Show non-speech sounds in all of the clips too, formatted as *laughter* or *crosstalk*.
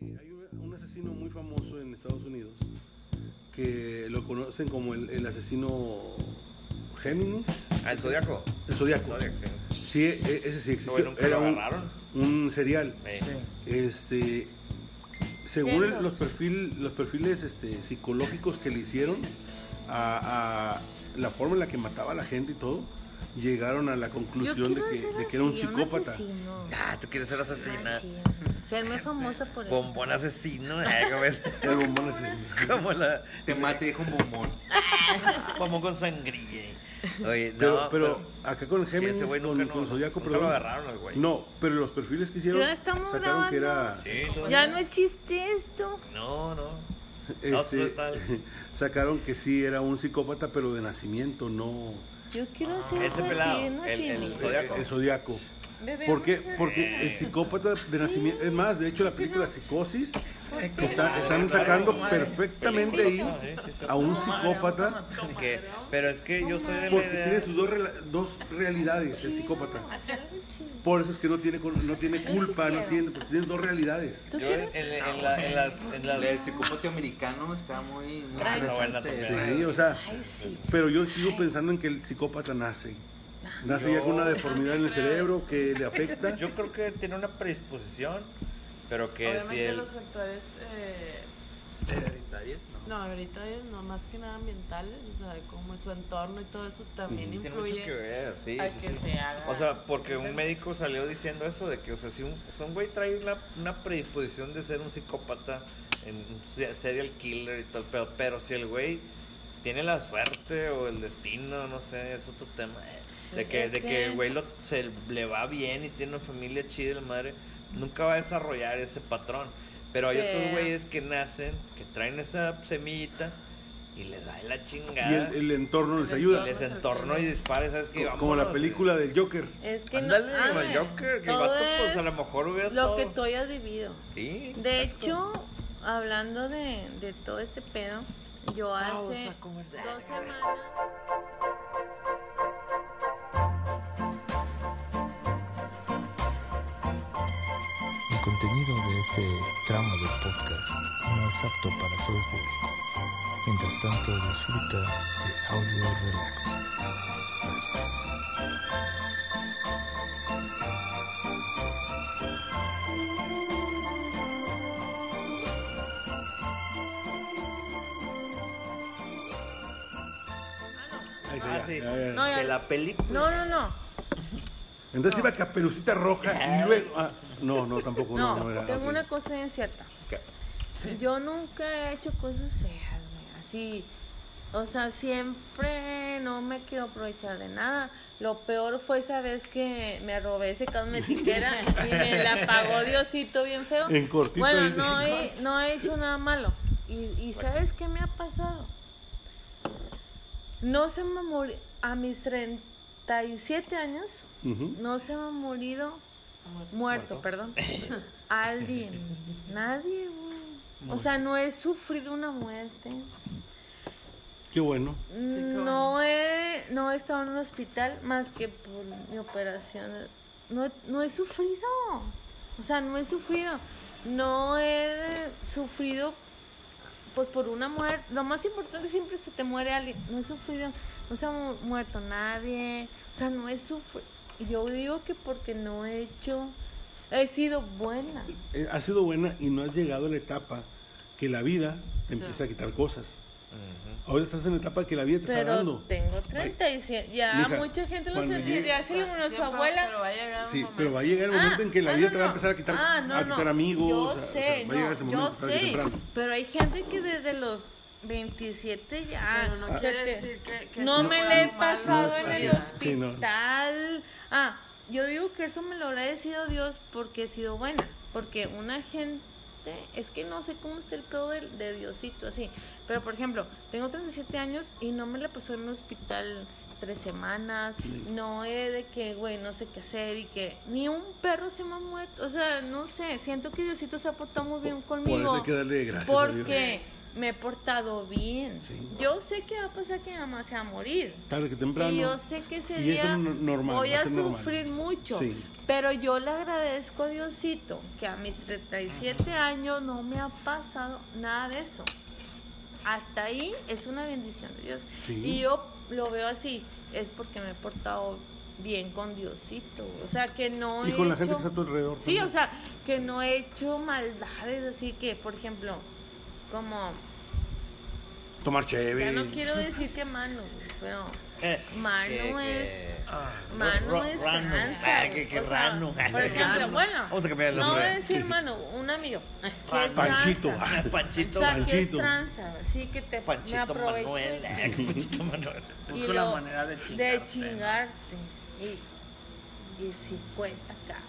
Hay un, asesino muy famoso en Estados Unidos que lo conocen como el, el asesino Géminis. Ah, el Zodíaco. El Zodíaco. Sí. Sí, e- ese sí existió. nunca Era lo un, un serial. Este, según el- los, perfil, los perfiles este, psicológicos que le hicieron a, a la forma en la que mataba a la gente y todo, llegaron a la conclusión de que, de que era un psicópata. asesino. Ah, tú quieres ser asesina. Serme famosa por eso. Bombón asesino. eh, *laughs* El bombón asesino. Como la. Te mate, deja un bombón. *laughs* Bombón con sangría. Oye, Pero, no. pero acá con sí, Géminis, güey con, nunca, con no- Zodíaco, nunca perdón. lo agarraron al güey. No, pero los perfiles que hicieron Ya estamos sacaron que era grabando. Sí, todo Ya no es chiste esto. No, no. este, No, *laughs* sacaron que sí era un psicópata pero de nacimiento, no Yo quiero ser Ese pelado, el- así, el el zodiaco. Debemos ¿Por qué? ser- Porque el psicópata de nacimiento, es más, de hecho la película Psicosis que está- están sacando perfectamente ahí a un psicópata Que- pero es que yo soy de la porque tiene sus dos, rela- dos realidades el psicópata. Por eso es que no tiene cul- no tiene culpa, no siente, porque tiene dos realidades. ¿Tú Yo en, en la- en las. En las El psicópata americano está muy, muy Trae- Está buena interesante. también. Sí, o sea, Ay, sí. pero yo sigo pensando en que el psicópata nace. Nace ya con una deformidad en el cerebro que le afecta. Yo creo que tiene una predisposición, pero que si Obviamente el. los factores eh, Hereditarias, ¿no? no ahorita no más que nada ambientales o sea como su entorno y todo eso también Tiene influye mucho que ver, sí, a sí, que sí. se haga O sea, porque un médico salió diciendo eso, de que, o sea, si un, o sea, un güey trae una, una predisposición de ser un psicópata, en un se- serial killer y todo, pero, pero si el güey tiene la suerte o el destino, no sé, es otro tema, eh, de que, de que que- el güey lo, se le va bien y tiene una familia chida y la madre, nunca va a desarrollar ese patrón. Pero hay otros güeyes que nacen, que traen esa semillita y les da la Y chingada. el, el entorno les El ayuda. les entornó y dispara, ¿sabes qué? Co- Como la película del Joker. Es que Ándale, no. como el ah, Joker, que el todo vato, pues a es lo mejor hubiera Lo que tú hayas vivido. Sí. De exacto. hecho, hablando de, de todo este pedo, yo hace Pausa dos semanas. Contenido de este tramo del podcast no es apto para todo público. Mientras tanto, disfruta de audio relax. Gracias. Ah, sí. No, ya- De la película. No, no, no. Entonces iba Caperucita Roja y luego. ah, no, no, tampoco. No, No, no era. tengo una cosa bien. Yo nunca he hecho cosas feas, güey. Así. O sea, siempre no me quiero aprovechar de nada. Lo peor fue esa vez que me robé ese cosmetiquera *laughs* y me la pagó Diosito bien feo. En cortito Bueno, no he, no he hecho nada malo. Y, y ¿sabes qué me ha pasado? No se me ha morido. A mis 37 años, no se me ha morido. Muerto, perdón. *laughs* Alguien. Nadie, güey. O sea, no he sufrido una muerte. Qué bueno. No he, no he estado en un hospital más que por mi operación. No, no he sufrido. O sea, no he sufrido. No he sufrido pues por una muerte. Lo más importante siempre es que te muere alguien. No he sufrido. No se ha mu- muerto nadie. O sea, no he sufrido. Yo digo que porque no he hecho. He sido buena. Eh, Has sido buena y no has llegado a la etapa que la vida te empieza a quitar cosas. Ahora estás en la etapa que la vida te está Pero dando. tengo 37. Ya Mija, mucha gente lo Ya se le murió su abuela. pero va a llegar un Sí, momento. pero va a llegar el momento en que la Ah, vida no, te va a empezar a quitar, Ah, no, a quitar no. amigos. Yo o sea, o sea, sé, va a llegar no, ese yo momento que sé. Pero hay gente que desde los 27 ya. Pero no quiere decir que, que no me le he pasado No en el es. Sí, no. hospital. Ah, yo digo que eso me lo ha agradecido Dios porque he sido buena. Porque una gente. Es que no sé cómo está el pedo de, de Diosito, así. Pero, por ejemplo, tengo 37 años y no me la pasó en un hospital tres semanas. No he de que, güey, no sé qué hacer y que ni un perro se me ha muerto. O sea, no sé. Siento que Diosito se ha portado muy bien conmigo. Por eso hay que darle gracias a Dios. Me he portado bien. Sí. Yo sé que va a pasar que mi mamá se va a morir. Tarde que temprano. Y yo sé que ese Y día normal, voy a normal. sufrir mucho. Sí. Pero yo le agradezco a Diosito que a mis 37 años no me ha pasado nada de eso. Hasta ahí es una bendición de Dios. Sí. Y yo lo veo así, es porque me he portado bien con Diosito. O sea, que no Y he con la gente que está a tu alrededor. Sí, también. o sea, que no he hecho maldades, así que, por ejemplo, como, Tomar chévere. ya no quiero decir que mano, pero Eh, mano que- es... que- Mano Ro- es rano. Ah, que- que o sea, rano. Por ejemplo, *laughs* bueno, Vamos a cambiar el no voy nombre. a decir mano, un amigo. *laughs* Que es Panchito. tranza. Ah, O Panchito. sea, que es Panchito. tranza, así que te me Panchito aprovecho Manuel. de- *laughs* Ah, que Panchito Manuel. y Busco la lo- manera de de chingarte. chingarte. Y, y sí cuesta caro.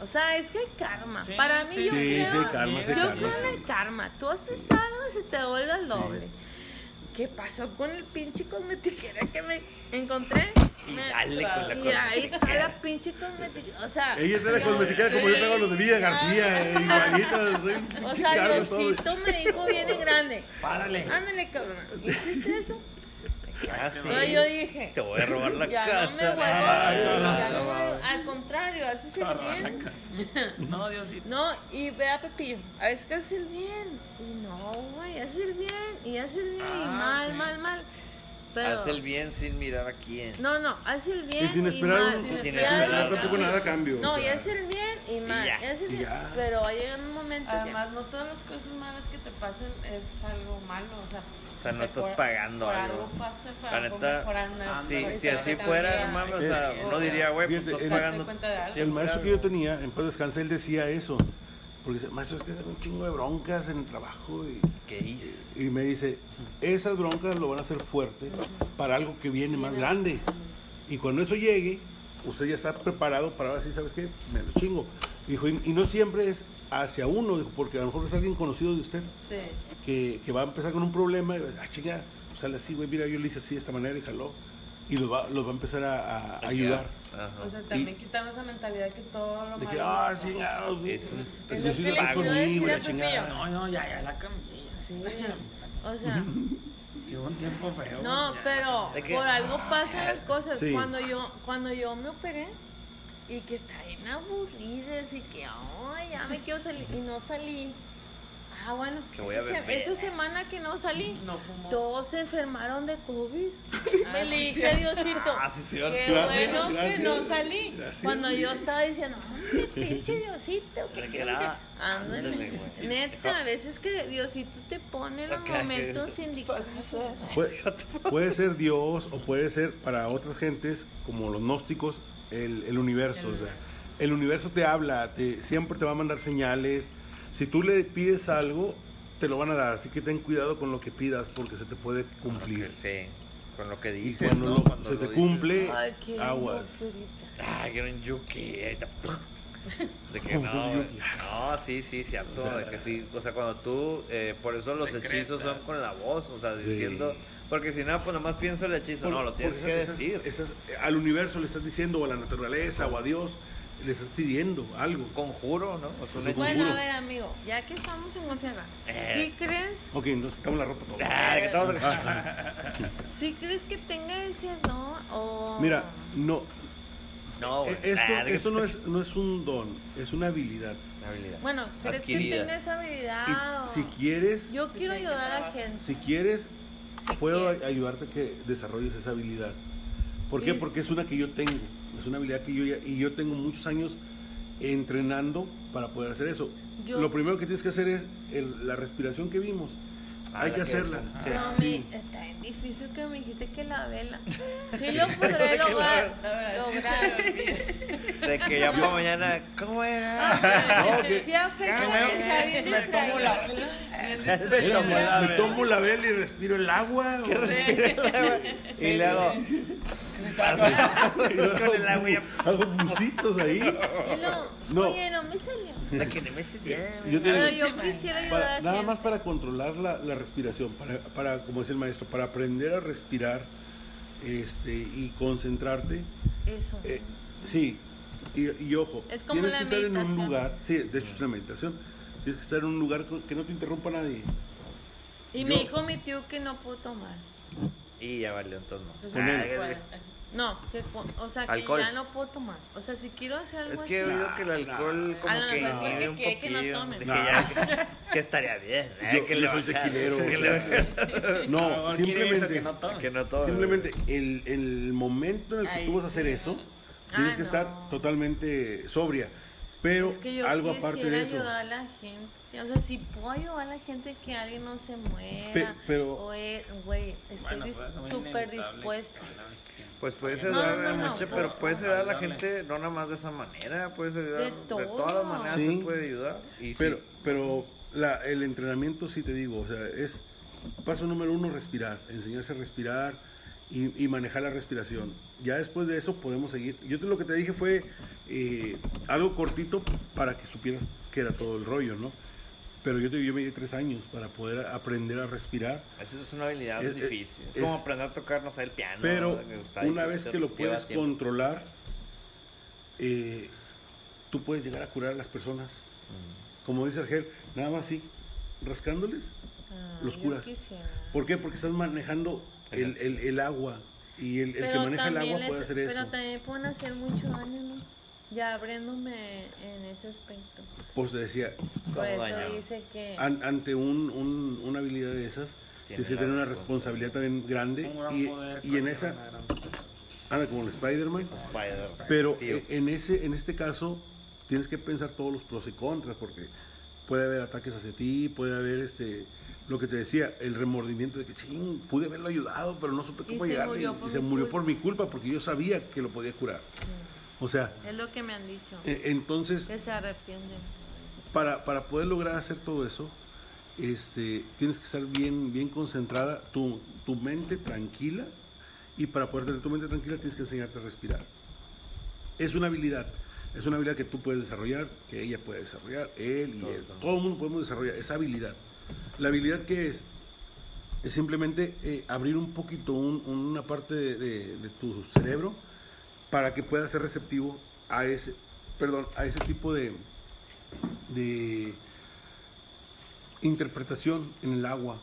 O sea, es que hay karma. Sí, Para mí sí. yo Sí, creo, sí, hay karma, sí, yo karma, creo en el karma. Tú haces algo y se te vuelve el doble. ¿Qué pasó con el pinche cosmetiquera que me encontré? Y Me- dale con la y ahí está la pinche cosmetiquera. O sea, Ella trae la cosmetiquera como yo traigo los de Villa García, eh, igualito. soy O sea. Diosito me dijo bien en grande. Párale. Ándale, cabrón. ¿Hiciste eso? Ah, sí. No, yo dije. Te voy a robar la *laughs* Ya casa. no me vuelvo Ay, ya no me- Al contrario, haces el bien. No, Diosito. No, y ve a Pepillo, es que haces el bien. Y no, güey, haces el bien. Y haces el bien. y Ah, mal, sí. mal, mal. Pero, Haz el bien sin mirar a quién. No, no, haces el bien. Y sin esperar, mal. un- sin sin esperar esperar Ya- tampoco nada a cambio. No, o y sea. haces el bien y mal. ya, y el y bien. ya. Pero va a llegar un momento Además, no todas las cosas malas que te pasen es algo malo, o sea, O sea, no estás pagando por algo. algo pasa La para algo neta, mejorar una Sí, si así fuera, no mames, o sea, uno diría, güey, pues estás el- pagando. cuenta de algo. El maestro que yo tenía, en paz descanse, él decía eso. Porque dice, maestro, es que tengo un chingo de broncas en el trabajo. Y, ¿Qué hice? y me dice, esas broncas lo van a hacer fuerte para algo que viene más grande. Y cuando eso llegue, usted ya está preparado para ahora sí, ¿sabes qué? Me lo chingo. Dijo, y, y no siempre es hacia uno, dijo, porque a lo mejor es alguien conocido de usted Sí. que, que va a empezar con un problema y va a decir, ah, chinga, pues sale así, güey, mira, yo lo hice así de esta manera y jaló. Y los va, los va a empezar a, a ayudar. Ajá. O sea, también quitarnos esa mentalidad que todo lo De malo que, ah, güey. Es un- Pues es le chingada. No, no, ya, ya la cambié. Sí. O sea, *laughs* Sí, un tiempo feo. no, ya. pero por algo pasan las cosas. Sí. Cuando yo cuando yo me operé y que está bien aburrida, así que, ay, ya me quiero salir y no salí. Ah, bueno, Que voy a esa, se- beber. esa semana que no salí, No fumó. todos se enfermaron de COVID. *laughs* Ah, me le dije a Diosito. Ah, sí, cierto. Qué Gracias, bueno gracias. que no salí. Gracias. Cuando yo estaba diciendo, "Ay, pinche Diosito, que que quiero era- que-". Ándale. güey. Neta, a veces que Diosito te pone los momentos indicados. Puede, puede ser Dios o puede ser para otras gentes, como los gnósticos, el, el universo. o sea, el universo te habla, te, siempre te va a mandar señales. Si tú le pides algo, te lo van a dar. Así que ten cuidado con lo que pidas porque se te puede cumplir. Sí, con lo que Y dices, cuando ¿no? lo- Cuando se lo te dices. cumple, Ay, qué aguas. un yuki. *laughs* De que no, no, sí, sí, cierto. O sea, de que sí, o sea, cuando tú, eh, por eso los hechizos son con la voz, o sea, Sí. Porque si no, pues nomás pienso el hechizo, Por- no, lo tienes que estás- decir. estás- al universo le estás diciendo, o a la naturaleza, o a Dios, le estás pidiendo algo. Conjuro, ¿no? Pues, hechizo. Bueno, a ver, amigo, ya que estamos en confianza, Eh. ¿sí crees, Ok, nos quitamos la ropa todos. Ah, de que todos- *laughs* sí crees que tenga ese don o...? Mira, no, No, eh, esto, Ah, esto no, es, no es un don, es una habilidad. Una habilidad. Bueno, ¿crees Adquirida. que tenga esa habilidad? Y o- si quieres, Yo quiero ayudar a la gente. si quieres, puedo ayudarte a que desarrolles esa habilidad. ¿Por qué? Porque es una que yo tengo, es una habilidad que yo ya, y yo tengo muchos años entrenando para poder hacer eso. Yo- Lo primero que tienes que hacer es el- la respiración que vimos. Ah, Hay que que- hacerla. Sí. No, Sí. está bien difícil que me dijiste que la vela. *laughs* Sí lo *laughs* podré lograr. lograr. De que ya para mañana, ¿cómo era? *laughs* No, que- Sí bien Me tomo la distraído. Me tomo la me vela. tomo la vela y respiro el agua. Y luego, con el agua Hago bucitos ahí. No. Oye, no me salió. La que no me sé ya, Yo te Pero yo quisiera ayudar para- nada más para controlar la, la respiración, para, para, como dice el maestro, para aprender a respirar este, y concentrarte. Eso. eh, sí, y, y ojo, Es como tienes que estar en un meditación. lugar, sí, de hecho es una meditación, tienes que estar en un lugar que no te interrumpa nadie. Y me dijo mi tío que no puedo tomar. Y ya valió, entonces no. Entonces, Con no. No, que, o sea, que Alcohol. ya no puedo tomar. O sea, si quiero hacer algo Es que he así, oído que el alcohol como A lo que mejor que un quiere que no poquillo. tome. Dije, Nah. ya, que, *laughs* que estaría bien. ¿eh? Yo- que yo le soy tequilero, Que. *laughs* No, simplemente, que no tomes. Que no tome. simplemente el, el momento en el que Ay, tú vas a hacer sí. eso, tienes Ah, que estar no. totalmente sobria. Pero es que yo algo aparte de eso. ayudar a la gente. O sea, si puedo ayudar a la gente que alguien no se muera. Pe- pero- güey, estoy Bueno, dis- pues, súper dispuesta. Pues puedes No, ayudar no, a no, mucha, no. pero puedes ayudar a la gente no nada más de esa manera, puedes ayudar De de, todo. todas las maneras Sí. se puede ayudar. Y Pero, sí, pero la, el entrenamiento, sí te digo, o sea, es paso número uno, respirar, enseñarse a respirar y, y manejar la respiración. Ya después de eso podemos seguir. Yo te, lo que te dije fue eh, algo cortito para que supieras que era todo el rollo, ¿no? Pero yo, te, yo me di tres años para poder aprender a respirar. eso es una habilidad Es- difícil. Es, es- como aprender a tocar, no sé, el piano. Pero o sea, una vez que lo puedes tiempo. controlar, eh, tú puedes llegar a curar a las personas. Como dice Argel, nada más así, rascándoles, Ah, los curas. quisiera. ¿Por qué? Porque estás manejando el, el- el agua y el, el que maneja el agua puede hacer eso. Pero también pueden hacer mucho daño, ¿no? Ya abriéndome en ese aspecto. Pues te decía, Por ¿Cómo eso daño? dice que... an- ante un, un- una habilidad de esas, Tiene tienes que tener una responsabilidad también grande Un gran y, poder y en esa, anda como el Spider-Man, Spider. pero e- en, ese, en este caso tienes que pensar todos los pros y contras porque puede haber ataques hacia ti, puede haber este lo que te decía, el remordimiento de que ching, pude haberlo ayudado, pero no supe Y cómo se llegarle murió y, se murió por mi culpa porque yo sabía que lo podía curar. O sea, Es lo que me han dicho. e- entonces Que se arrepienten. para, para poder lograr hacer todo eso, este, tienes que estar bien, bien concentrada, tu, tu mente tranquila, y para poder tener tu mente tranquila tienes que enseñarte a respirar. Es una habilidad, es una habilidad que tú puedes desarrollar, que ella puede desarrollar, él y él, todo el mundo podemos desarrollar esa habilidad. La habilidad que es, es simplemente eh, abrir un poquito un- una parte de, de- de tu cerebro para que pueda ser receptivo a ese, perdón, a ese tipo de, de interpretación en el agua.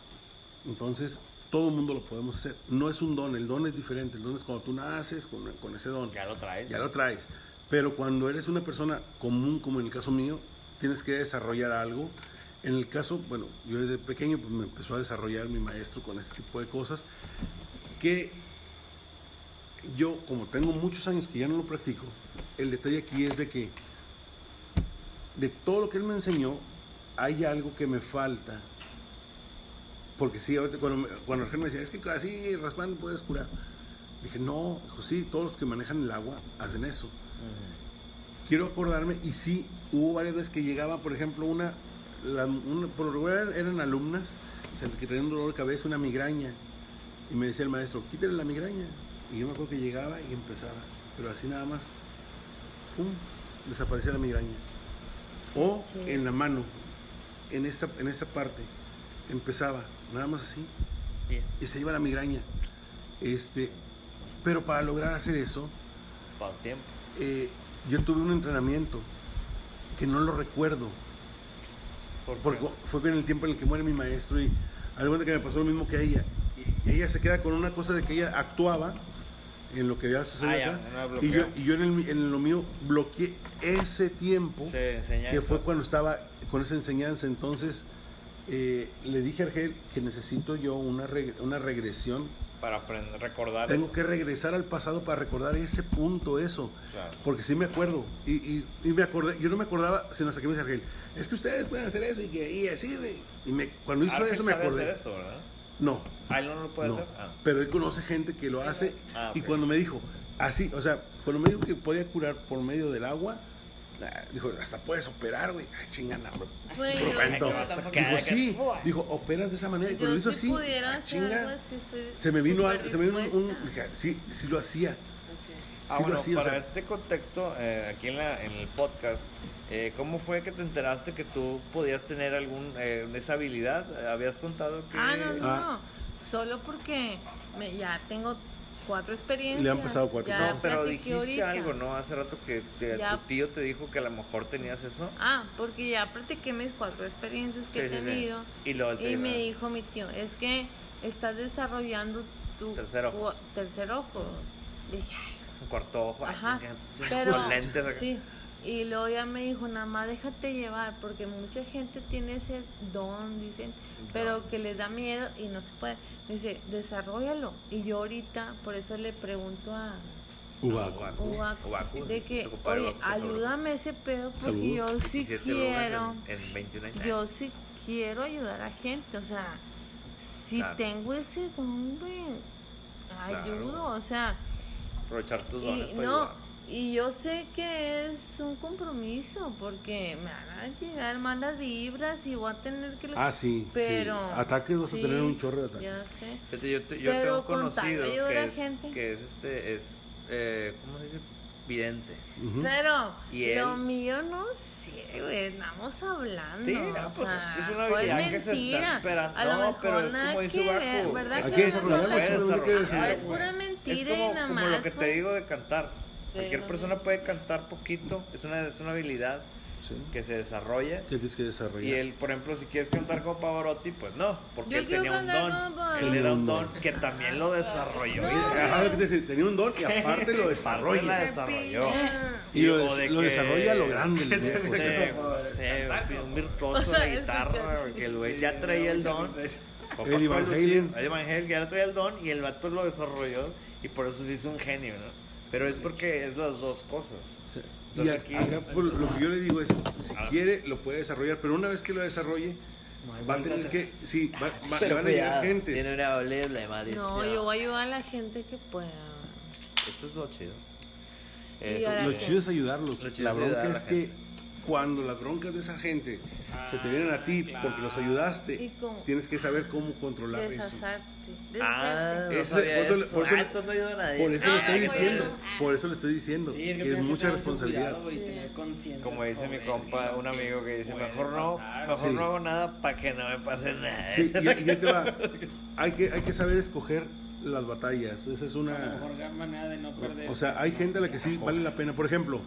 Entonces, todo el mundo lo podemos hacer. No es un don, el don es diferente. El don es cuando tú naces con, con ese don. Ya lo traes. Ya lo traes. Pero cuando eres una persona común, como en el caso mío, tienes que desarrollar algo. En el caso, bueno, yo desde pequeño pues, me empezó a desarrollar mi maestro con ese tipo de cosas. Que yo, como tengo muchos años que ya no lo practico, el detalle aquí es de que de todo lo que él me enseñó, hay algo que me falta. Porque sí, ahorita cuando, cuando Argel me decía, es que así raspando puedes curar. Dije, no, dijo, sí, todos los que manejan el agua hacen eso. Quiero acordarme, y sí, hubo varias veces que llegaba, por ejemplo, una, la- una- por lo regular eran alumnas que tenían un dolor de cabeza, una migraña. Y me decía el maestro, quítale la migraña. Y yo me acuerdo que llegaba y empezaba, pero así nada más, ¡pum! desaparecía la migraña. O Sí. en la mano, en esta, en esta parte, empezaba, nada más así, Bien. y se iba la migraña. Este, pero para lograr hacer eso, Para el tiempo. eh, yo tuve un entrenamiento que no lo recuerdo, ¿Por porque fue en el tiempo en el que muere mi maestro y al cuenta que me pasó lo mismo que a ella. Y ella se queda con una cosa de que ella actuaba en lo que había sucedido Ah, ya, acá, y yo, y yo en, el en lo mío bloqueé ese tiempo que fue cuando estaba con esa enseñanza. Entonces eh, le dije a Argel que necesito yo una, reg- una regresión. Para aprender, recordar Tengo eso. que regresar al pasado para recordar ese punto, eso. Claro. Porque sí me acuerdo. Y, y- y me acordé, yo no me acordaba, sino hasta que me dice Argel, es que ustedes pueden hacer eso y que y así. güey". Y me, cuando hizo Argel eso me acordé. hacer eso, ¿verdad? No, Ah, él no lo puede no. hacer. Ah. Pero él conoce gente que lo hace. Ah, Y cuando me dijo, así, o sea, cuando me dijo que podía curar por medio del agua, ah, dijo, hasta puedes operar, güey. Ay, chingada, bro. Güey, a Dijo, sí. Dijo, operas de esa manera. Y cuando lo hizo así, ah, chinga, algo así, estoy se me vino, se me vino un, un- sí, sí lo hacía. Ah, Sí lo bueno, o para sea- este contexto, eh, aquí en, la, en el podcast, eh, ¿cómo fue que te enteraste que tú podías tener algún, eh, esa habilidad? ¿Habías contado que...? Ah, no, no, Ah. Solo porque me, ya tengo cuatro experiencias. Le han pasado cuatro ya cosas. No, pero dijiste ahorita. algo, ¿no? Hace rato que te- Ya. tu tío te dijo que a lo mejor tenías eso. Ah, porque ya platiqué mis cuatro experiencias que Sí, he sí, sí. tenido. Y te Y me dijo, dijo mi tío, es que estás desarrollando tu Tercer ojo. tercer ojo. Dije, "Ay, Un cuarto ojo. ajá, pero Con lentes acá. sí. Y luego ya me dijo, nada más déjate llevar, porque mucha gente tiene ese don, dicen, pero que les da miedo y no se puede. Dice, desarrollalo. Y yo ahorita, por eso le pregunto a Ubaco, de que, oye, ayúdame ese pedo, porque yo sí 17 quiero. En, en 21 años. Yo sí quiero ayudar a gente, o sea, si Claro. tengo ese don, ayudo, Claro. o sea, Aprovechar tus dones y para no, ayudar. y yo sé que es un compromiso, porque me van a llegar malas vibras y voy a tener que... Ah, sí. pero... sí. Ataques vas a tener un chorro de ataques. Ya sé. Yo, te- yo Pero tengo conocido que es, gente. que es este, es, eh, ¿cómo se dice? Vidente. Ujú. Pero ¿Y lo él? mío no sé, güey, estamos hablando. Sí, no, o pues es sea, que es una o habilidad que se está esperando. A lo No, mejor pero es como dice Baco. ver, ¿verdad? Hay que no lo. Es pura Es mentira como, y nada como más. lo que te güey. digo de cantar. Cualquier no, persona puede cantar poquito, es una, es una habilidad Sí. que se desarrolla. Que tienes que desarrollar. Y él, por ejemplo, si quieres cantar como Pavarotti, pues no, porque Yo él tenía un don. Él era un don que también lo desarrolló. que te decía, tenía un don y *laughs* aparte lo la desarrolla. desarrolló. Y lo, des- de lo que- desarrolla a lo grande. el *laughs* viejo, o sea. no sé, un virtuoso O sea, de guitarra, porque el güey ya traía el don. Eddie Van Halen ya traía el don y el vato lo desarrolló y por eso se hizo un genio, ¿no? Pero es porque es las dos cosas. Sí. Y aquí- acá por lo que yo le digo es, si Ah. quiere, lo puede desarrollar, pero una vez que lo desarrolle, va a tener que, sí, va, va- *laughs* le van a llegar Tiene una maldición. No, yo voy a ayudar a la gente que pueda. Esto es lo chido. Eso- Lo chido es ayudarlos. Chido La es bronca ayudar es la que cuando las broncas de esa gente se te vienen a ti porque los ayudaste, Y con- tienes que saber cómo controlar eso. Desasarte. Ah, Desasarte. no por eso- eso. por eso- Ah, no ayuda a nadie. Por eso le estoy diciendo, por eso le estoy diciendo, Sí, que es que mucha responsabilidad. cuidado y Sí. tener conciencia Como dice mi compa, un amigo que dice, mejor no, pasar. mejor Sí. no hago nada para que no me pase nada. Sí, y, y ya te va. *laughs* Hay que, hay que saber escoger las batallas. Esa es La una... mejor manera de no perder. O sea, hay gente a la que sí vale la pena. Por ejemplo,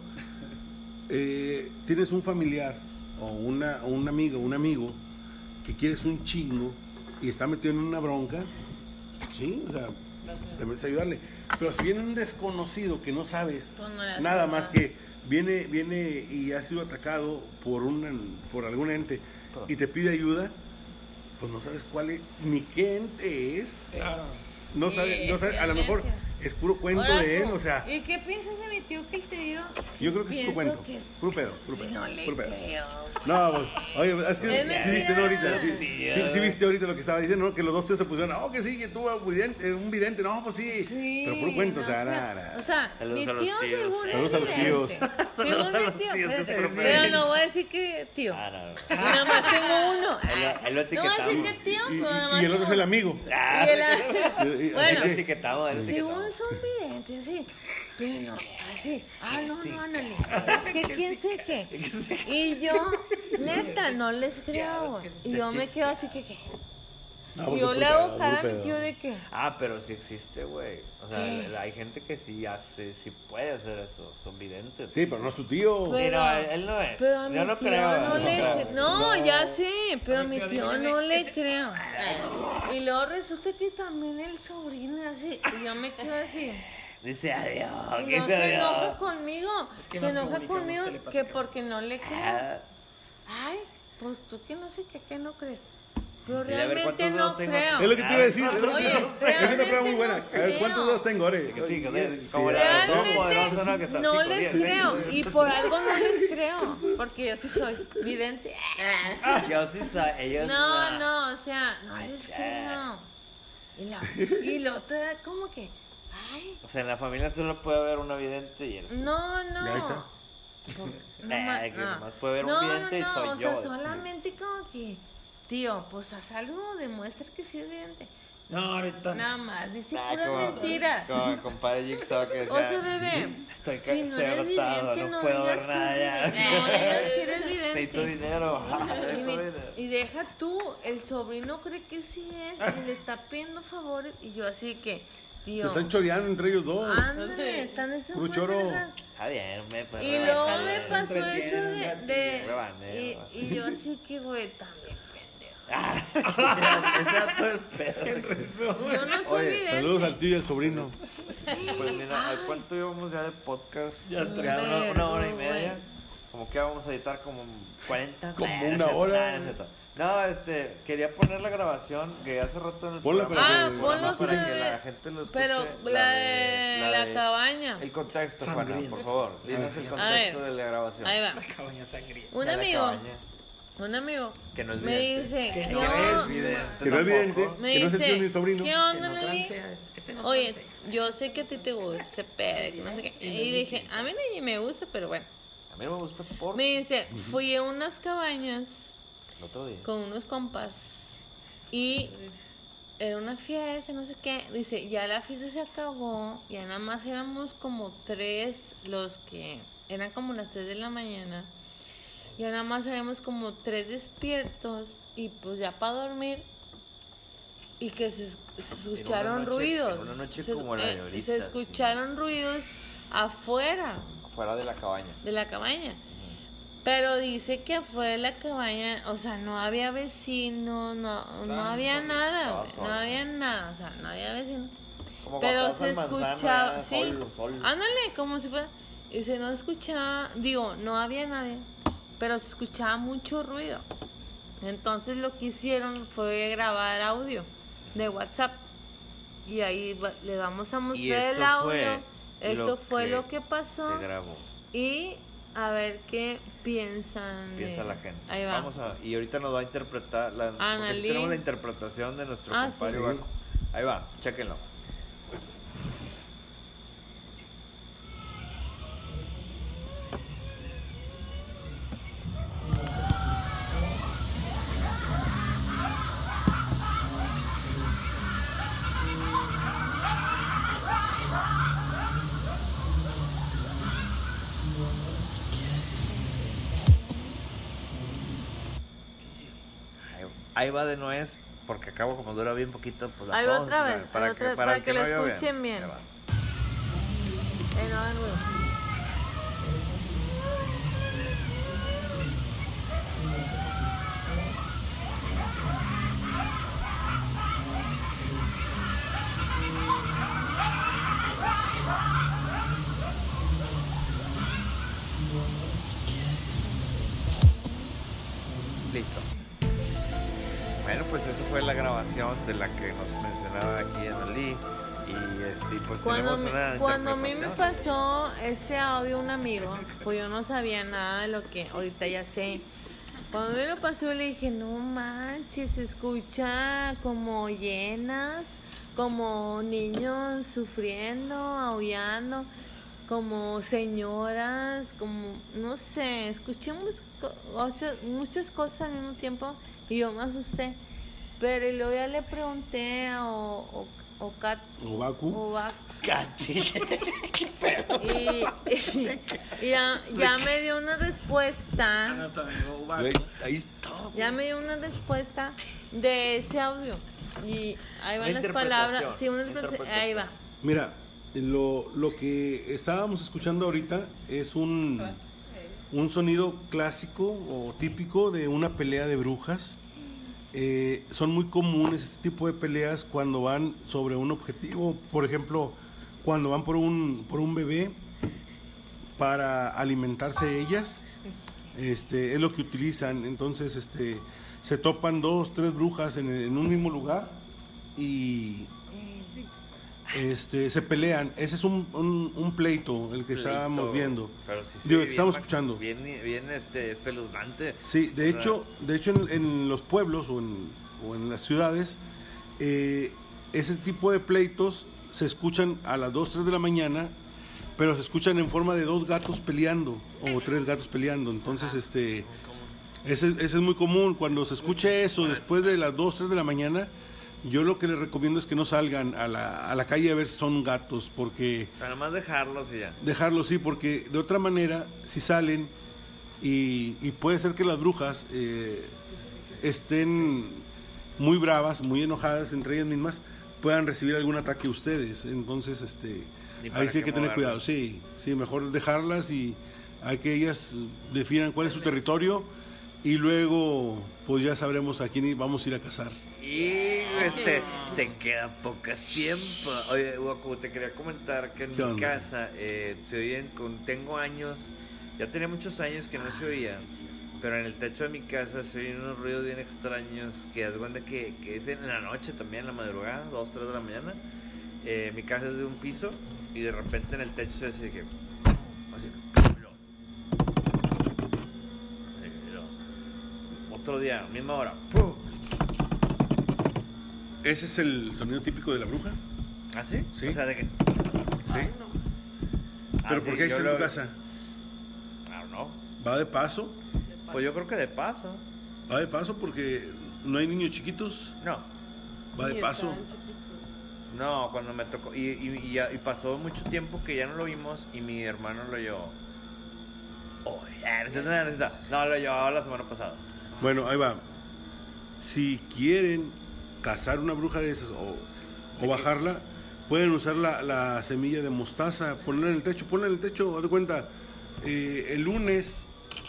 eh, tienes un familiar o una, o un amigo, un amigo que quieres un chingo y está metido en una bronca, sí, o sea, debes ayudarle. Pero si viene un desconocido que no sabes no nada más que viene, viene y ha sido atacado por un por algún ente y te pide ayuda, pues no sabes cuál es, ni qué ente es. Claro. No sabes, no sabes, a lo mejor es puro cuento Ahora, de él, o sea, ¿Y qué piensas de mi tío que él te dio? yo creo que es puro cuento, que- puro pedo, puro pedo, No le puro pedo. creo. No, pues, oye, es que sí mentira. viste ¿no? ahorita, sí, sí, sí viste ahorita lo que estaba diciendo, ¿no? Que los dos tíos se pusieron, oh, que sí, que tuvo un vidente, un vidente, no, pues sí, Sí, pero puro cuento, o sea, no, nada. O sea, Saludos mi tío es Saludos a los tíos. *laughs* Saludos Según a mi los tío, tíos, que es pero- no voy a decir que tío. Ah, no, no. Nada más tengo uno. *laughs* No voy a decir que tío, y, el otro es el amigo. Ah, *laughs* Bueno, ahí etiquetamos. son videntes, sí. Pero así. Ah, no, no, ándale. Es que quién sé qué. Y yo, neta, no les creo. Y yo me quedo así que, ¿qué? No, Y yo pedo, hago cara a puro mi pedo. tío de que. Ah, pero sí existe, güey. O sea, ¿Qué? la- hay gente que sí hace, sí puede hacer eso. Son videntes. Sí, pero no es tu tío. Pero- él, no es. Pero a Yo mi no tío creo. no le creo. cre- No, ya sé, pero a mi tío, tío dígame, no le este- creo. Y luego resulta que también el sobrino es así. Y yo me quedo así. Dice adiós. Y ¿qué no se adiós? enoja conmigo. Es que se enoja conmigo que porque no le creo. Ah, Ay, pues tú que no sé qué, que no crees. Pero ver, realmente ¿cuántos no creo. Es lo que te iba a decir. es lo que- Oye, es una prueba muy buena. no A ver, ¿cuántos creo. dedos tengo, Ore? Que sí, que sí, como la- todo poderoso, ¿no? Que está no les creo. Y por algo no les creo. Porque yo sí soy vidente. Yo sí soy. Ellos No, no, o sea, no les creo. Y, la, y lo otro era como que, ay, O sea, en la familia solo puede haber una vidente y eres no, no. Ya está. No, Eh, ah. nomás puede haber un no, vidente y no, no, soy o yo. sea, solamente como que, tío, pues haz algo, demuestra que sí es vidente. No, ahorita no. Nada más, dice Ah, puras como- mentiras. Como compadre Jigsaw que decía. O sea, bebé, Estoy, si no estoy eres agotado, vidente, no, no puedo digas ver que nada ya. No *laughs* digas que eres Necesito vidente. dinero. *laughs* Y, Necesito dinero. y deja tú, el sobrino cree que sí es y le está pidiendo favores y yo así que, tío. Se están choreando entre ellos dos. Ándale, están de Puro choro. Está bien, me Y luego me pasó eso de... de- Rebane, y, y yo así que, güey, también. Ah, ese era todo el pedo. Yo no soy Oye, vidente. Saludos al tío y al sobrino. Pues mira, ¿a cuánto llevamos ya de podcast? Ya, no una, sé, una hora y media. Como que vamos a editar como 40. Como Nah, una hora. nah, no este, quería poner la grabación que hace rato en el Ponla programa. para Ah, que- ponlo para que otra la gente lo escuche. Pero la de la de- cabaña. El contexto, Juana, por favor. Dinos el A contexto ver. de la grabación. Ahí va. Cabaña sangrienta. Un De la amigo, cabaña, un amigo Que no es me vidente. dice, Que no es vidente. Que no es vidente. me Que no es el sobrino. ¿qué onda, no este no Oye, transea. yo sé que a ti te gusta ese pedo, no sé qué. Y dije, a mí no me gusta, pero bueno. A mí no me gusta por Me dice, fui a unas cabañas el otro día. con unos compas y era una fiesta, no sé qué. Dice, ya la fiesta se acabó, ya nada más éramos como tres los que eran como las tres de la mañana. Ya nada más éramos como tres despiertos y pues ya para dormir y que se, se escucharon noche- ruidos. una noche se, como la eh, ahorita, se escucharon ruidos afuera Fuera de la cabaña. de la cabaña. Pero dice que afuera de la cabaña, o sea, no había vecinos, no, no Estaban había nada, no había nada, o sea, no había vecinos. Como Pero se manzana, escuchaba, ya, sí, sol. ándale, como si fuera, y se no escuchaba, digo, no había nadie, pero se escuchaba mucho ruido. Entonces lo que hicieron fue grabar audio de WhatsApp y ahí va- le vamos a mostrar el audio. fue Esto fue lo que pasó. Se grabó. Y a ver qué piensan. de- Piensa la gente. Ahí va. Vamos a, y ahorita nos va a interpretar la, porque sí tenemos la interpretación de nuestro Ah, compadre sí. Baco. Ahí va, chéquenlo. Ahí, va de nuez, porque acabo como dura bien poquito, pues la Ahí va otra vez, para, que, para, que no lo escuchen bien. Eh, no ruido. Listo. Bueno, pues esa fue la grabación de la que nos mencionaba aquí Analí. Y este, pues Cuando, tenemos me- una cuando a mí me pasó ese audio un amigo, pues yo no sabía nada de lo que ahorita ya sé. Cuando me lo pasó le dije, no manches, escucha como llenas, como niños sufriendo, aullando, como señoras, como, no sé, escuché muchas cosas al mismo tiempo y yo me asusté. Pero y luego ya le pregunté a o, o, o Kat- Obaku. o Bak- Katy. *laughs* y, y ya, ya me dio una respuesta. Güey, ahí está. Ya me dio una respuesta de ese audio. Y ahí van las palabras. Sí, una. Ahí va. Mira, lo, lo que estábamos escuchando ahorita es un, un sonido clásico o típico de una pelea de brujas. Eh, son muy comunes este tipo de peleas cuando van sobre un objetivo. Por ejemplo, cuando van por un, por un bebé para alimentarse ellas. Este, es lo que utilizan. Entonces, este, se topan dos, tres brujas en, en un mismo lugar y este, se pelean. Ese es un, un- un pleito, el que estábamos viendo. Pero sí, sí, Digo, bien estamos escuchando. Bien, bien este, espeluznante. Sí, de hecho, de hecho en, en los pueblos o en, o en las ciudades, eh, ese tipo de pleitos se escuchan a las 2, 3 de la mañana, pero se escuchan en forma de dos gatos peleando o tres gatos peleando. Entonces, este, ese, ese es muy común. Cuando se escuche eso después de las 2, 3 de la mañana, yo lo que les recomiendo es que no salgan a la, a la calle a ver si son gatos, porque Nada más dejarlos y ya. dejarlo sí, porque de otra manera, si salen y, y puede ser que las brujas eh, estén muy bravas, muy enojadas entre ellas mismas, puedan recibir algún ataque ustedes. Entonces, este, ahí sí hay que tener cuidado. Sí, sí, mejor dejarlas y hay que ellas definan cuál es su territorio y luego pues ya sabremos a quién vamos a ir a cazar. Este, te queda poco tiempo. Oye, Waku, te quería comentar que en ¿Qué mi onda? casa eh, se oyen, con, tengo años, ya tenía muchos años que no se oía, pero en el techo de mi casa se oyen unos ruidos bien extraños que haz cuenta que, que es en la noche también, en la madrugada, 2, 3 de la mañana. Eh, mi casa es de un piso y de repente en el techo se oye que... Así, otro día, misma hora. ¡pum! ¿Ese es el sonido típico de la bruja? ¿Ah, sí? Sí. O sea, de que... Sí. Ay, no. ¿Pero Ah, por sí, qué está en tu lo- casa? Ah, no. ¿Va de paso? Pues yo creo que de paso. Va de paso porque no hay niños chiquitos. No. Va de paso. No, cuando me tocó. Y, y, y ya- y pasó mucho tiempo que ya no lo vimos y mi hermano lo llevó. Oh, ya, necesito, necesito. No, lo llevaba la semana pasada. Bueno, ahí va. Si quieren cazar una bruja de esas o, o bajarla, pueden usar la, la semilla de mostaza, ponerla en el techo, ponla en el techo, haz de cuenta, eh, el lunes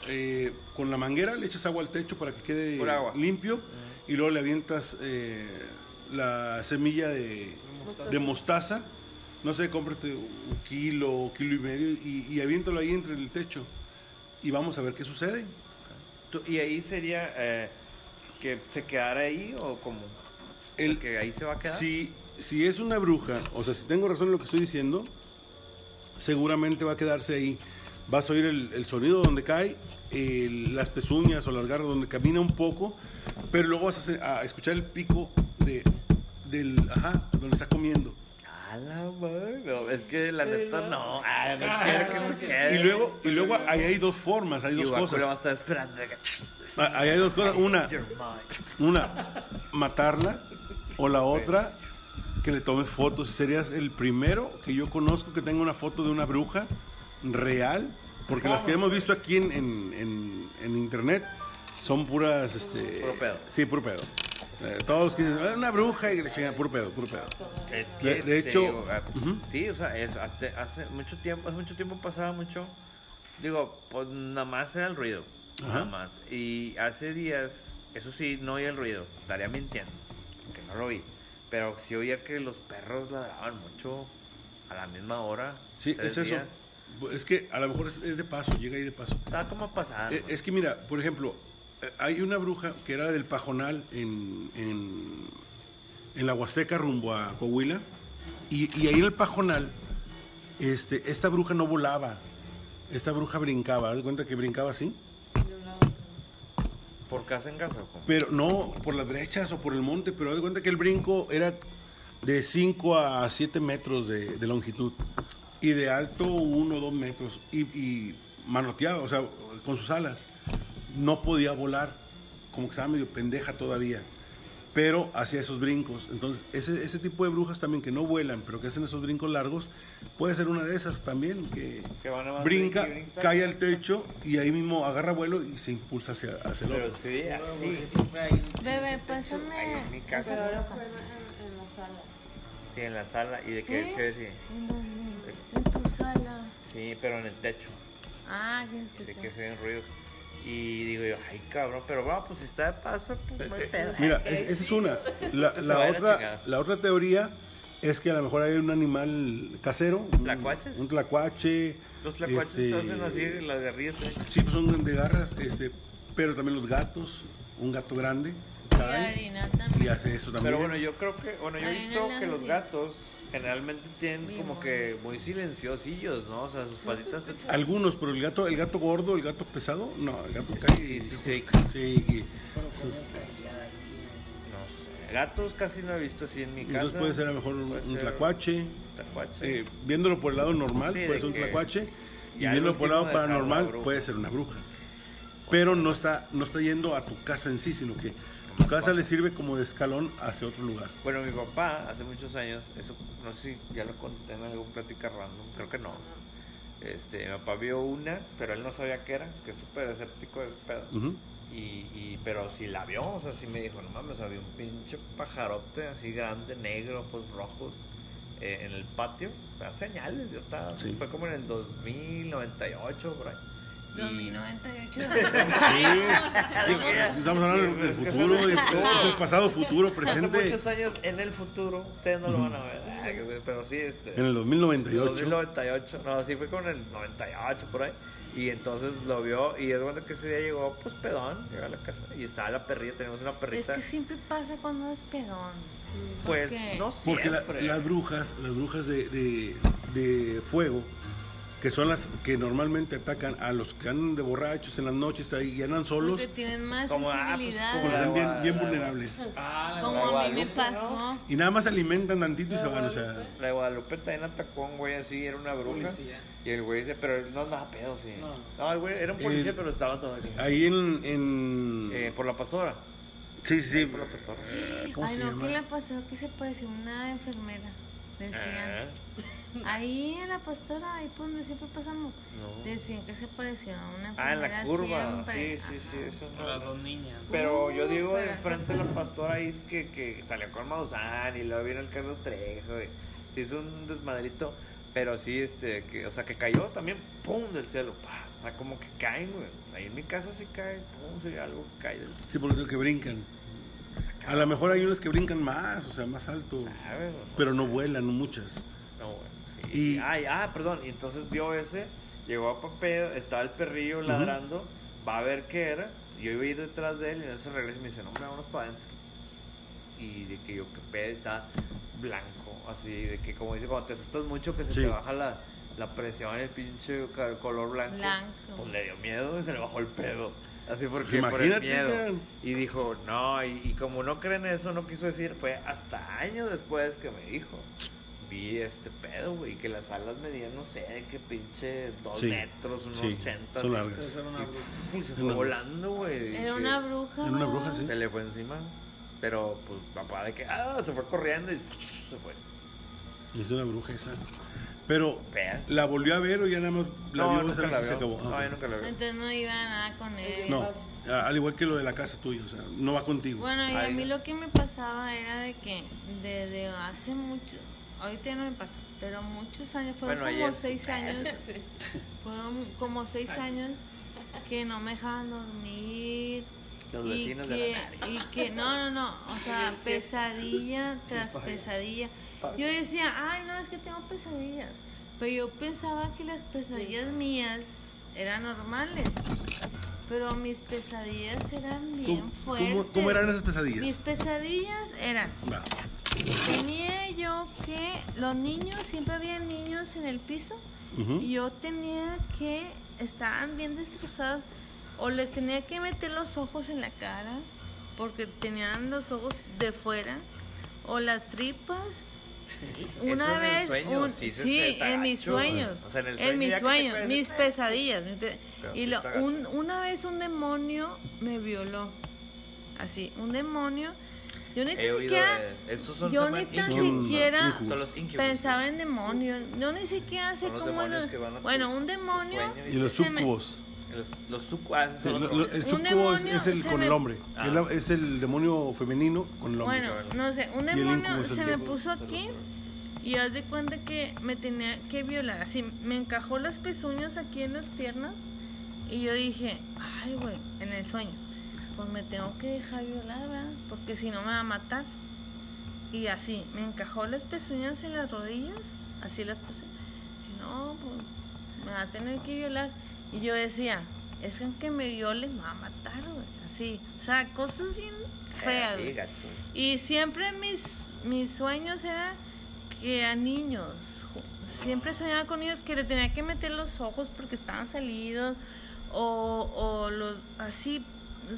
eh, con la manguera le echas agua al techo para que quede agua. limpio y luego le avientas eh, la semilla de, de mostaza, no sé, cómprate un kilo, kilo y medio y, y aviéntalo ahí entre el techo y vamos a ver qué sucede. ¿Y ahí sería eh, que se quedara ahí o como? El- que ahí se va a quedar. Si, si es una bruja, o sea, si tengo razón en lo que estoy diciendo, seguramente va a quedarse ahí. Vas a oír el, el sonido donde cae, el- las pezuñas o las garras donde camina un poco, pero luego vas a, a escuchar el pico de, del, ajá, donde está comiendo. A la madre, no, es que la neta no. Ah, no quiero que se quede. Y luego, y luego ahí hay dos formas, hay dos lo va a cosas. estar esperando. Ah, Ahí hay dos cosas. Una. Una, matarla. O la otra, que le tomes fotos. Serías el primero que yo conozco que tenga una foto de una bruja real. Porque las que hemos visto aquí en, en- en- en internet son puras. Este, Puro pedo. Sí, puro pedo. Eh, todos los que dicen, "Ah, una bruja y chingan, puro pedo, puro pedo. Es De- que, de te hecho, digo, sí, o sea, es, hace, hace mucho tiempo, hace mucho tiempo pasaba mucho, digo, pues nada más era el ruido, Ajá. nada más. Y hace días, eso sí, no oía el ruido, estaría mintiendo, no lo. Pero sí oía que los perros ladraban mucho a la misma hora. Sí, es eso. días. Es que a lo mejor es, de paso, llega ahí de paso. Estaba como pasando. Eh, Es que mira, por ejemplo, eh, hay una bruja que era del Pajonal en, en, en la Huasteca rumbo a Coahuila. Y, y ahí en el Pajonal, este, esta bruja no volaba. Esta bruja brincaba. ¿Haz de cuenta que brincaba así? De un lado a otro. ¿Por casa en casa? Pero no por las brechas o por el monte, pero haz cuenta que el brinco era de 5 a 7 metros de, longitud y de alto 1 o 2 metros y, y manoteaba, o sea, con sus alas. No podía volar, como que estaba medio pendeja todavía, pero hacía esos brincos. Entonces, ese, ese tipo de brujas también que no vuelan, pero que hacen esos brincos largos, puede ser una de esas también, que, Que van a brinca, brinca cae al techo y ahí mismo agarra vuelo y se impulsa hacia, hacia el Pero otro. sí, así. Siempre hay un- Bebé, Ahí pásame. en mi casa. Pero ahora fue en, la sala. Sí, en la sala y de que ¿Qué? se ve así. ¿En tu sala. Sí, pero en el techo. Ah, que de escuché. que se ven ruidos. Y digo yo, ay cabrón, pero va, pues si está de paso, pues no hay pedo. Eh, Mira, es- esa es una. La, la otra, la otra teoría es que a lo mejor hay un animal casero. un- ¿Tlacuaches? Un tlacuache. Los tlacuaches este, hacen así, las garrillas. Sí, pues son de garras, este, pero también los gatos, un gato grande, Y harina también. y hace eso también. Pero bueno, yo creo que, bueno, yo he visto que los sí. gatos generalmente tienen Mi como amor. que muy silenciosillos, ¿no? O sea, sus patitas. Algunos, pero el gato, el gato gordo, el gato pesado, no, el gato cae. Sí, sí, sí. Sí, esos- No sé. Gatos casi no he visto así en mi casa. entonces puede ser a lo mejor un, un tlacuache. tlacuache. Eh, viéndolo por el lado normal, Sí, de puede ser un tlacuache. Y viéndolo por el lado paranormal, puede ser una bruja. Pero no está, no está yendo a tu casa en sí, sino que tu casa le sirve como de escalón hacia otro lugar. Bueno, mi papá hace muchos años, eso no sé si ya lo conté en algún plática random, creo que no. Este, mi papá vio una, pero él no sabía qué era, que es súper escéptico de ese pedo. Y, y, pero si la vio, o sea, sí me dijo, no mames, había un pinche pajarote así grande, negro, ojos rojos, eh, en el patio. Da señales, yo estaba, Sí. fue como en el 2098, por ahí. Y- 2098. Sí, sí, estamos hablando del es futuro, de- es el pasado, futuro, Hace presente. muchos años en el futuro, ustedes no lo van a ver, pero sí, este... En el 2098. 2098, no, sí fue con el 98 por ahí. Y entonces lo vio y es bueno que ese día llegó, pues pedón, llegó a la casa y estaba la perrilla, tenemos una es perrita. que siempre pasa cuando es pedón. pues no Porque la- siempre. las brujas, las brujas de, de, de fuego, que son las que normalmente atacan a los que andan de borrachos en las noches ahí y andan solos, Porque tienen más Como, ah, pues, sensibilidad. como la- están bien, bien la- vulnerables. Ah, la como la a mí me pasó. Y nada más se alimentan tantito y se van, o sea... La de Guadalupe también atacó a un güey así, era una bruja. Policía. Y el güey dice, pero él no andaba pedo, sí. No. No, el güey era un policía, Eh, pero estaba todo aquí. Ahí en... en... Eh, por la pastora. sí, sí, sí. Por la pastora. ¿Cómo Ay, se no, llama? ¿qué le pasó? Que se pareció a una enfermera. Decían. Ah, Ahí en la pastora, ahí por donde siempre pasamos. no. Decían que se pareció a una Ah, enfermera. en la curva. siempre. Sí, sí, sí, eso Con las no. dos niñas. Pero yo digo, enfrente de la pastora ahí es que, que salió con Maussan y luego vino el Carlos Trejo y hizo un desmadrito. Pero sí, este, que, o sea, que cayó también, pum, del cielo. pa. O sea, como que caen, güey. Ahí en mi casa sí cae, pum, sí, algo que cae del Sí, porque creo que brincan. A lo mejor hay unas que brincan más, o sea, más alto. ¿sabes? Pero no vuelan, no muchas. No, güey. Y- Y... Ay, ah, perdón. Y entonces vio ese, llegó a Papeo, estaba el perrillo ladrando, va a ver qué era. Yo iba a ir detrás de él y en eso regresa y me dice, no, hombre, vámonos para adentro. Y de que yo, que pedo, está blanco, así, de que como dice, cuando te asustas mucho, que se Sí. te baja la, la presión, el pinche color blanco. Blanco. Pues le dio miedo y se le bajó el pedo. Así porque Pues por el imagínate, miedo. Y dijo, no, y, y como no creen eso, no quiso decir, fue hasta años después que me dijo. Vi este pedo, güey, que las alas medían, no sé, que pinche dos Sí, metros, unos sí, ochenta. son ¿no? largas. Una Y, bruja. uf, se fue Una- volando, güey. Era que una bruja. Era una bruja, sí. Se le fue encima. Pero, pues, papá de que, ah, se fue corriendo y se fue. Es una bruja esa. Pero. ¿la volvió a ver o ya nada más la no, vio esa vez y se acabó? No, Ah, nunca la vio. Entonces no iba nada con él. No, a- al igual que lo de la casa tuya, o sea, no va contigo. Bueno, y a Ay, mí no. lo que me pasaba era de que desde hace mucho, ahorita ya no me pasa, pero muchos años, fueron Bueno, como ayer. seis años, *laughs* fueron como seis años que no me dejaban dormir. Los y vecinos de que, la nariz. y que, no, no, no, o sea, pesadilla *laughs* tras pesadilla. Yo decía, ay, no, es que tengo pesadillas. Pero yo pensaba que las pesadillas mías eran normales. Pero mis pesadillas eran bien ¿Cómo, fuertes. cómo- eran esas Mis pesadillas? pesadillas eran, Va. Tenía yo que los niños, siempre había niños en el piso y yo tenía que, estaban bien destrozados o les tenía que meter los ojos en la cara porque tenían los ojos de fuera o las tripas. Y Una Eso en el vez, sueño, un- sí en mis sueños, O sea, en mis sueños, mis pesadillas. mis pe- Pero y sí lo- está gacho. un- una vez un demonio me violó, así, un demonio. Yo ni oído siquiera, de- esos son yo ni tan siquiera los pensaba en demonios. Yo ni siquiera sé los cómo. demonios lo- que van a tu- bueno, un demonio. Y los sucubos. Los, los sucu- ah, Sí, lo- lo- el sucubo es, el con me- el hombre. Ah. Es, el demonio femenino con el hombre. Bueno, no sé, un demonio se me puso aquí y haz de cuenta que me tenía que violar. Así, me encajó las pezuñas aquí en las piernas y yo dije, ay, güey, en el sueño, pues me tengo que dejar violar, ¿verdad? Porque si no me va a matar. Y así, me encajó las pezuñas en las rodillas, así las pezuñas. No, pues me va a tener que violar. Y yo decía, es que aunque me viole, me va a matar, güey. Así, o sea, cosas bien feas. Güey. gacho. Y siempre mis, mis sueños eran que a niños, siempre soñaba con niños que le tenía que meter los ojos porque estaban salidos o, o los así,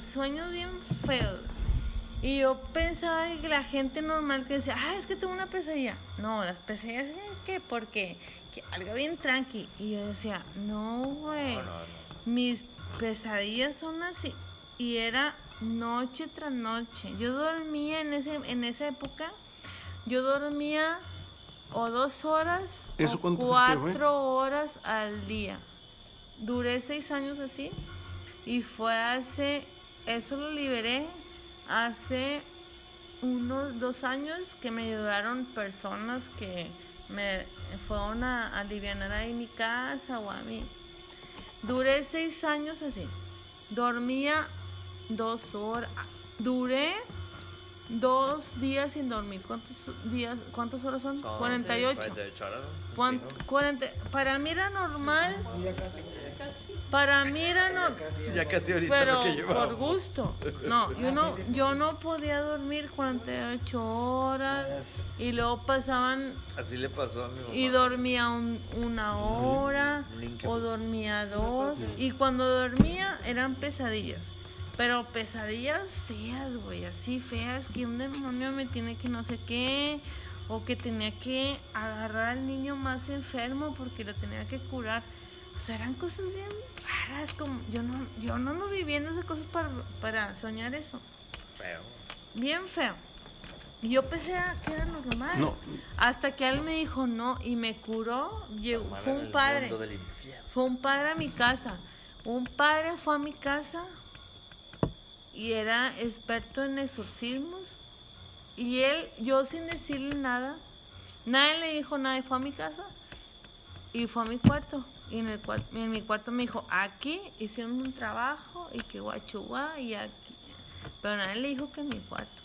sueños bien feos. Y yo pensaba que la gente normal que decía, ah, es que tengo una pesadilla. No, las pesadillas, ¿eh? ¿qué? Porque que algo bien tranqui. Y yo decía, no, güey. No, no, no. Mis pesadillas son así. Y era noche tras noche. Yo dormía en, ese, en esa época. Yo dormía o dos horas ¿Eso o cuatro fue? horas al día. Duré seis años así y fue hace, eso lo liberé hace unos dos años que me ayudaron personas que me fueron a aliviar ahí mi casa o a mí. Duré seis años así. Dormía dos horas. Duré dos días sin dormir. ¿Cuántos días? ¿Cuántas horas son? Son 48. 48 horas. ¿no? Cuan- Sí, ¿no? 40 para mí era normal. Para mí era normal. Ya casi ahorita Pero lo que llevaba. por gusto. No, yo no, yo no podía dormir 48 horas y luego pasaban Así le pasó a mi mamá. y dormía un- una hora o dormía dos y cuando dormía eran pesadillas. Pero pesadillas feas, güey, así feas que un demonio me tiene que no sé qué o que tenía que agarrar al niño más enfermo porque lo tenía que curar. O sea, eran cosas bien raras, como yo no yo no ando viviendo esas cosas para, para soñar eso. Feo. Bien feo. Y yo pensé que era normal. No. Hasta que él me dijo no y me curó. Llegó, fue un padre. Fue un padre a mi casa. Un padre fue a mi casa y era experto en exorcismos. Y él, yo sin decirle nada, nadie le dijo nada y fue a mi casa y fue a mi cuarto. Y en, el cuar- en mi cuarto me dijo, aquí hicieron un trabajo y que guachuá y aquí. Pero nadie le dijo que en mi cuarto.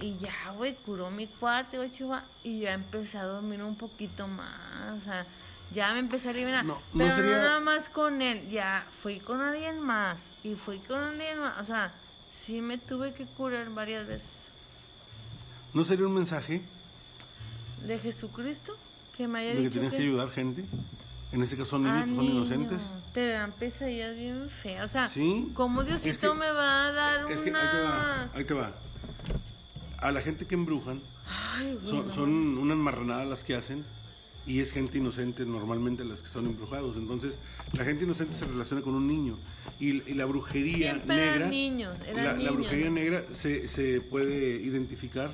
Y ya, güey, curó mi cuarto y guachuá, y ya empecé a dormir un poquito más. O sea, ya me empecé a liberar. No, no pero sería- no nada más con él, ya fui con alguien más y fui con alguien más. O sea, sí me tuve que curar varias veces. ¿No sería un mensaje De Jesucristo, que me haya de que dicho tienes que ayudar gente? En este caso son Ah, niños que son niño, inocentes. Pero eran pesadillas bien feas. O sea, Sí. ¿cómo Es Diosito que- me va a dar Es que ahí una...? te va, ahí te va. A la gente que embrujan, Ay, güey, son, son unas marranadas las que hacen y es gente inocente normalmente las que son embrujados. Entonces, la gente inocente se relaciona con un niño y, y la brujería Siempre negra, eran niños, eran la, la niños. brujería negra se, se puede identificar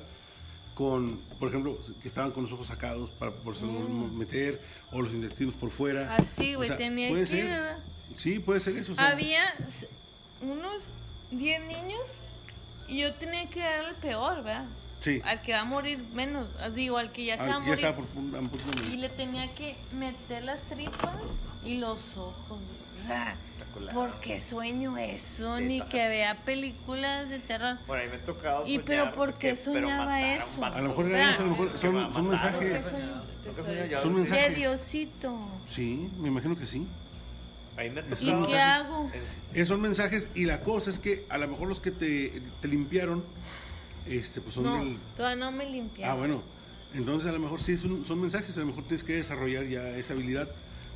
con, por ejemplo, que estaban con los ojos sacados para por meter o los intestinos por fuera. Mm. Así, güey, O sea, tenía puede que... Sí, puede ser eso. o sea, Había unos 10 niños y yo tenía que dar al peor, ¿verdad? sí. Al que va a morir menos, ah, digo, al que ya se va a ya morir. estaba por punto de- Y le tenía que meter las tripas y los ojos. güey. O sea, ¿por qué sueño eso? Sí, Ni que vea películas de terror. Bueno, ahí me ha tocado ¿Y pero por qué que- soñaba eso? A lo mejor Vea. era eso, a lo mejor Que son, mataron. son mensajes. Son- mensajes. De Diosito. Sí, me imagino que sí. Ahí me ha ¿Y tocado. qué hago? Es- Eh, son mensajes y la cosa es que a lo mejor los que te, te limpiaron, este, pues son No, del... todavía no me limpiaba. Ah, bueno. Entonces a lo mejor sí son, son mensajes, a lo mejor tienes que desarrollar ya esa habilidad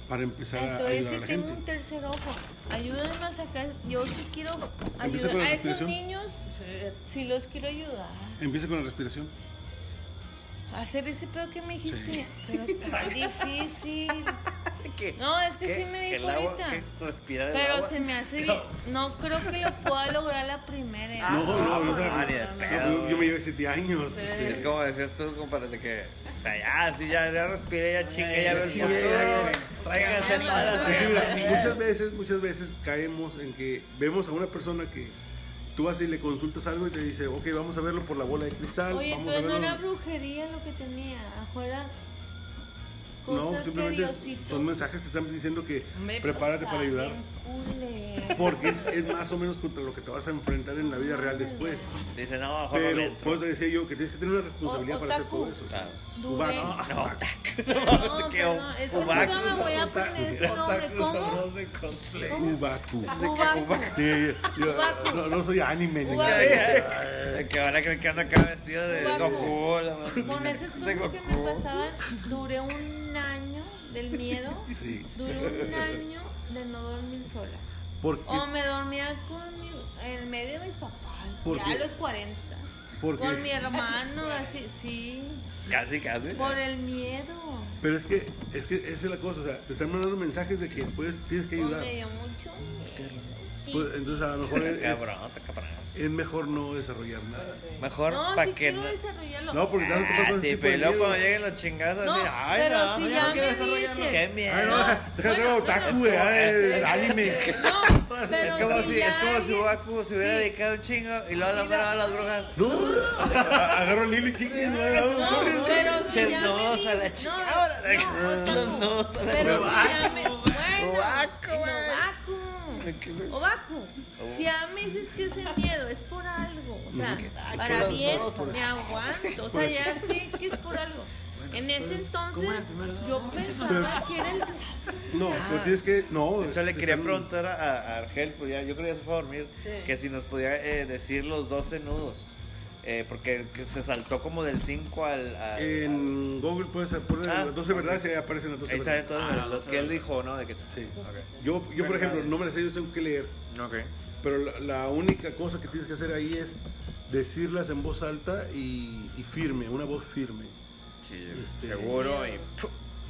para empezar a Entonces, ayudar a si la tengo un tercer ojo, ayúdenme a sacar. Yo sí quiero ayudar a esos niños. Sí, los quiero ayudar. Empieza con la respiración. Hacer ese pedo que me dijiste. Sí. Pero está difícil. *laughs* *laughs* No, es que ¿Qué? sí me ¿Que dijo ahorita. ¿Qué? ¿Respirar el Pero agua? se me hace *laughs* bien. No creo que lo pueda lograr la primera. ¿eh? No, no, no, no, no, no, pedo, yo, me llevé siete años. este, Es como decías tú, compadre, que. O sea, ya, sí, ya, ya respiré, ya chingue, ya veo. Tráiganse todas las Pues muchas veces, muchas veces caemos en que vemos a una persona que tú vas y le consultas algo y te dice, ok, vamos a verlo por la bola de cristal. Oye, vamos a no era brujería lo que tenía. Afuera. No, Cosas simplemente Diosito. son mensajes que están diciendo que prepárate para ayudar. Porque es, es más o menos contra lo que te vas a enfrentar en la vida real después. Dice, no, mejor no Pero pues te decía yo que tienes que tener una responsabilidad O- para hacer todo eso. Claro. *laughs* *laughs* No, No, ¿Qué? perdón, es que nunca me voy a otaku. poner ese nombre. ¿Cómo? de cosplay. Ubaku. Ubaku. Sí, yo Ubaku. no, no soy anime. ni Ubaku. nada. Que van a creer que anda acá vestido de. Goku. Con esas cosas que me pasaban, duré un año del miedo. *laughs* Sí. Duré un año de no dormir sola. Porque, O me dormía con mi, en medio de mis papás. ¿Por ya a los 40. porque, Con mi hermano, así, sí. Casi, casi. Por el miedo. pero es que, es que esa es la cosa, o sea, te están mandando mensajes de que pues tienes que Pues ayudar. me dio mucho miedo. Pues, entonces a lo mejor es, Cabrón, cabrón. Es mejor no desarrollar nada. Mejor No, para sí que quiero no. desarrollarlo. No, porque te vas a topar Ah, con sí, pero luego cuando lleguen los chingazos, No, así, ay, pero no, si ya no quiero me desarrollarlo. Qué Ay, miedo. no, deja deja de Bueno, otaku, anime. *laughs* No, pero Es como si, es como si Ubaku se hubiera Sí. dedicado un chingo y luego la mano a las brujas. No, agarro el hilo y chingue. No, pero si ya a la chingada. No, no, Los otaku. nudos a la Pero si chingada. ya me... Bueno, Obaku, en güey. Obaku. Obaku. Si ya me dices que ese miedo es por algo, o sea, Ah, para bien dos, me aguanto, o sea, ya sé que es por algo. En ese entonces yo pensaba que era el... No, pero tienes que. No, Yo le te quería preguntar a, a Argel, pues ya, yo creo que ya se fue a dormir, Sí. que si nos podía eh, decir los 12 nudos. Eh, porque que se saltó como del 5 al. al- En Google puedes poner Ah, las 12 verdades y ahí aparecen las al- 12 ahí verdades. todos los que él dijo, ¿no? De que, Sí. Yo, yo, por ejemplo, no me las sé, yo tengo que leer. Ok. Pero la, la única cosa que tienes que hacer ahí es decirlas en voz alta y, y firme, una voz firme. Sí, Este- seguro y.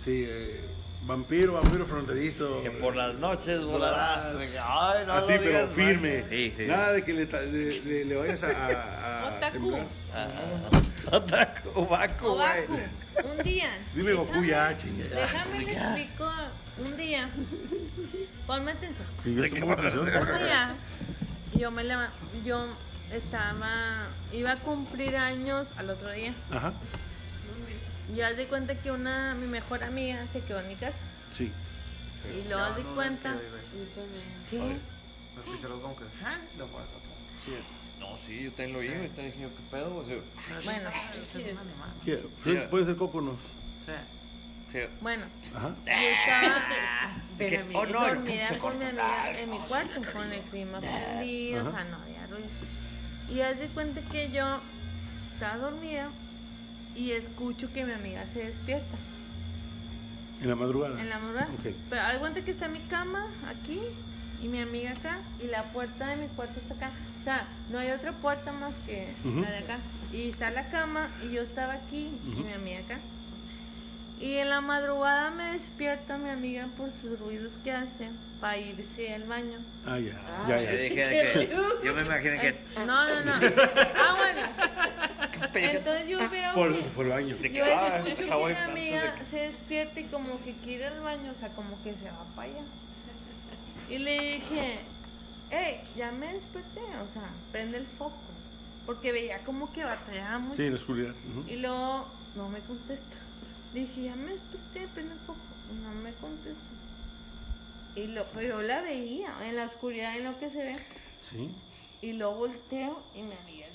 Sí, eh, vampiro, vampiro fronterizo. que por las noches volarás. Ay, no Así, pero digas, firme. man. Sí, sí. Nada de que le, ta- de- de- le vayas a, a, a Otaku. Ah, Otaku, Obaku, güey. un día. Dime Goku déjame- ya, chinga. ya. Déjame le explico un día. Ponme atención. Sí, yo atención. Un día yo me leva- yo estaba iba a cumplir años al otro día. Ajá, Y haz de cuenta que una mi mejor amiga se quedó en mi casa. sí. Y luego haz de cuenta. ¿Qué? Me escuché algo como que. Lo. Sí, No, sí, yo también lo oí. Ahorita dije, ¿qué pedo? O sea, Bueno. Sí. Pueden ser cóconos. Sí. sí. bueno, Ajá. yo estaba De que, Déjame. oh, no, dormida con mi amiga en mi cuarto con el clima prendido, o sea, no había ruido. Y haz de cuenta que yo estaba dormida y escucho que mi amiga se despierta En la madrugada. en la madrugada. Ok. Pero cuenta que está mi cama aquí y mi amiga acá y la puerta de mi cuarto está acá. O sea, no hay otra puerta más que la de acá. Y está la cama y yo estaba aquí y mi amiga acá. Y en la madrugada me despierta mi amiga por sus ruidos que hace para irse al baño. Ah, ya. Ya, Yo ya. dije que. Yo me imaginé que. No, no, no. *laughs* Ah, bueno. Entonces yo veo Por que eso fue al baño. yo Ah, escucho que amiga de se despierta y como que quiere ir al baño, o sea, como que se va para allá. Y le dije, hey, ya me desperté, o sea, prende el foco. Porque veía como que batallaba mucho. Sí, en la oscuridad. Y luego no me contesta. Le *laughs* dije, ya me desperté, prende el foco. Y no me contesta. Y lo, pero yo la veía en la oscuridad, en lo que se ve. Sí. Y luego volteo y mi amiga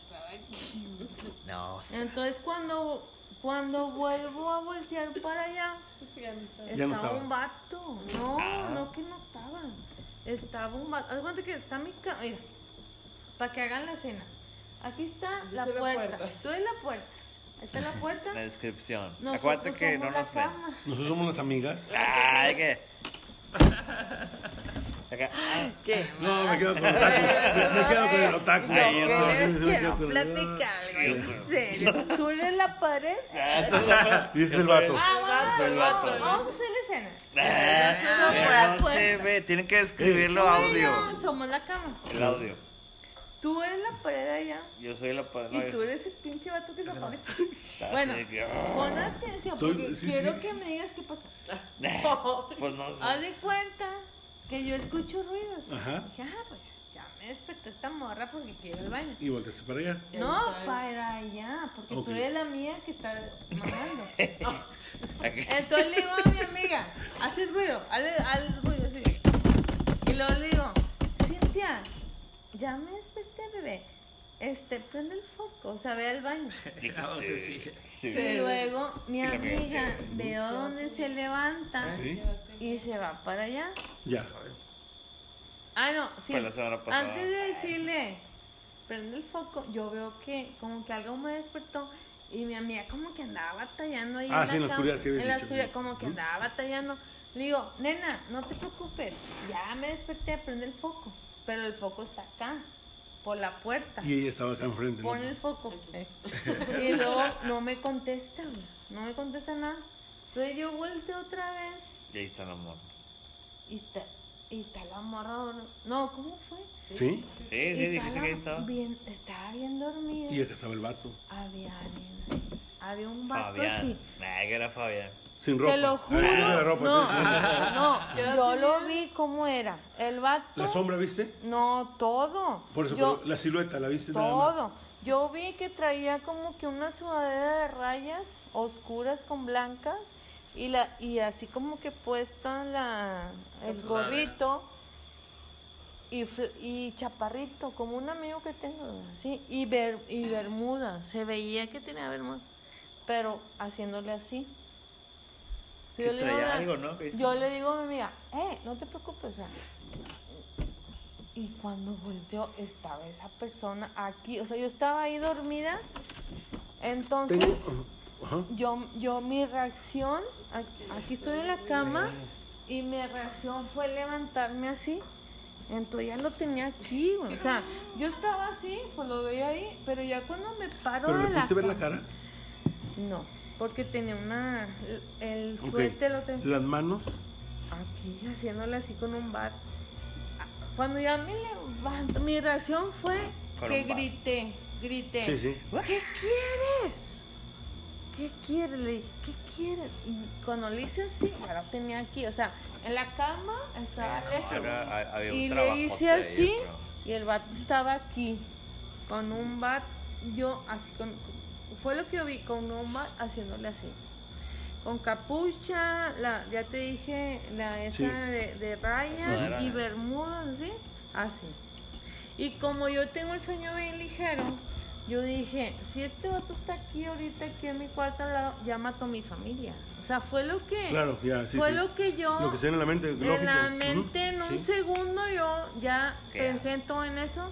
No, Entonces cuando, cuando vuelvo a voltear para allá, *laughs* Ya estaba, no estaba. un vato. No, Ah. no que no estaba. Estaba un vato. Cuenta que está mi cama. Mira, para que hagan la escena. Aquí está la la puerta. puerta. Tú eres la puerta. Ahí está la *laughs* puerta. la descripción. Nosotros Acuérdate que somos no la nos ven. cama. Nosotros somos las amigas. Ay, que. *laughs* Acá. ah, ¿Qué? No, me quedo con el otaku. Me, me quedo con el otaku. Ay, No, eso, es sí, me que quedo no con el- platica algo, en serio. Tú eres la pared. *laughs* Es Yo el vato. Ah, el vato. vamos a hacer la escena. Ah, no se puerta. ve, tienen que escribirlo audio. somos la cama. El audio. Tú eres la pared allá. Yo soy la pa- Y no, tú eres el pinche vato que se aparece. *laughs* Ah, Bueno, ah. pon atención porque sí, quiero sí. que me digas qué pasó. *laughs* Pues no. no. Haz de cuenta que yo escucho ruidos. Ajá. Dije, ah, pues ya me despertó esta morra porque quiere ir al baño. Y volteaste para allá. No, para allá, porque Ok. tú eres la mía que está mamando. *laughs* Entonces le digo a mi amiga, hace ruido, haz, haz ruido así. Y luego le digo, Cintia, ya me desperté, bebé. Este, prende el foco, o sea, ve al baño. No, sí, sí, sí. sí. Y luego mi la amiga, veo dónde se levanta Sí. y se va para allá. Ya. Ah, no, sí. Fue la semana pasada. Antes de decirle, prende el foco, yo veo que como que algo me despertó y mi amiga como que andaba batallando ahí Ah, en sí, en la la cama. oscuridad, sí En la oscuridad, sí. como que andaba batallando. Le digo, nena, no te preocupes, ya me desperté, prende el foco. Pero el foco está acá, por la puerta. Y ella estaba acá enfrente. ¿no? Pon el foco. *laughs* Y luego no me contesta, güey. No me contesta nada. Entonces yo volteo otra vez Y ahí está el amor. y está. y está la morra. No, ¿cómo fue? ¿Sí? Sí, sí, está dijiste la- que ahí estaba. Bien, estaba bien dormida. Y que estaba el vato. Había alguien ahí. Había un vato Fabián. así. Nah, que era Fabián. Sin ropa. Te lo juro. tiene de ropa, no, no, ¿Qué edad yo lo vi cómo era. El vato. ¿La sombra viste? No, todo. Por eso, Yo- pero la silueta, ¿la viste nada más? todo. Yo vi que traía como que una sudadera de rayas oscuras con blancas y la y así como que puesta la el gorrito y, y chaparrito como un amigo que tengo así y ber, y bermuda se veía que tenía bermuda pero haciéndole así yo le, digo, traía a- algo, ¿no? Yo le digo a mi amiga eh no te preocupes o sea y cuando volteó estaba esa persona aquí o sea yo estaba ahí dormida entonces Tengo- yo, yo mi reacción, aquí, aquí estoy en la cama y mi reacción fue levantarme así. Entonces ya lo tenía aquí, o sea, yo estaba así, pues lo veía ahí, pero ya cuando me paro ¿Pero de le la ver la cara? No, porque tenía una, el suéter lo tenía ¿Las manos? aquí haciéndole así con un bat. Cuando ya me levanto, mi reacción fue Con que grité, grité. Sí, sí. ¿Qué quieres? ¿Qué quieres? Le dije, ¿qué quieres? Y cuando le hice así, ya lo tenía aquí, o sea, en la cama estaba lejos. Era- había un Y le hice así, y el vato estaba aquí, con un bat, yo así, con, con- fue lo que yo vi, con un bat haciéndole así. Con capucha, la, ya te dije, la esa Sí. de, de rayas y bermudas, así, así. Y como yo tengo el sueño bien ligero, yo dije, si este vato está aquí ahorita, aquí en mi cuarto al lado, ya mató a mi familia. O sea, fue lo que... Claro, ya, sí, fue sí. lo que yo... Lo que se en la mente, lógico. En la mente, en un sí. segundo, yo ya ¿Qué pensé en todo en eso.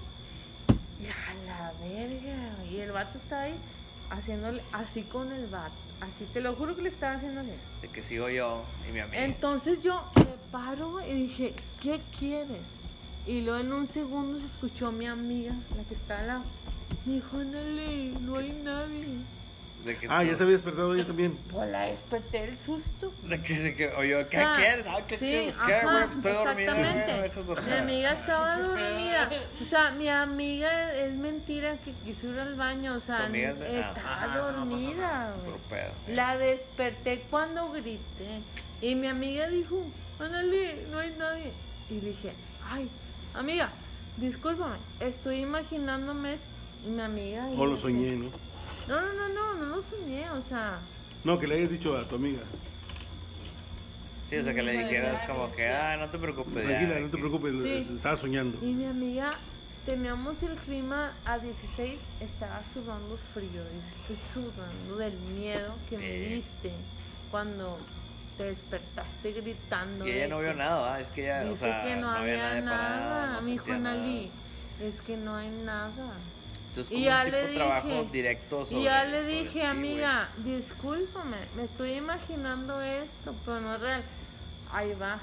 Y a la verga. Y el vato está ahí haciéndole así con el vato. Así, te lo juro que le estaba haciendo así. De que sigo yo y mi amigo. Entonces yo me paro y dije, ¿qué quieres? Y luego en un segundo se escuchó mi amiga, la que está al lado. Me dijo, no hay nadie. De que, Ah, ya se había despertado ella también. Pues la desperté el susto. De que, de que, oye, ¿qué O sea, quieres? Ah, ¿qué, sí, qué, qué, ajá? Estoy dormida, exactamente. dormir. Mi amiga estaba dormida. O sea, mi amiga es mentira que quiso ir al baño. O sea, de- ah, estaba ajá, no pasa dormida. nada. Puro pedo. La desperté cuando grité. Y mi amiga dijo, ándale, no hay nadie. Y le dije, ay, amiga, discúlpame, estoy imaginándome esto. Y mi amiga... O lo soñé, ¿no? No, no, no, no, no lo soñé, o sea... No, que le hayas dicho a tu amiga. Sí, o sea, que le O dijeras como que, ah, no te preocupes. Tranquila, no te preocupes, Sí. estaba soñando. Y mi amiga, teníamos el clima a 16, estaba sudando frío. y Estoy sudando del miedo que me diste cuando te despertaste gritando. Y ella no vio nada, es que ella, o Dice sea, que no, había nada. no mi hijo sentía nada. Analí, es que no hay nada. Entonces, Y ya un tipo le dije, directo y sobre- ya le dije, ti, amiga, discúlpame, me estoy imaginando esto, pero no es real. Ahí va.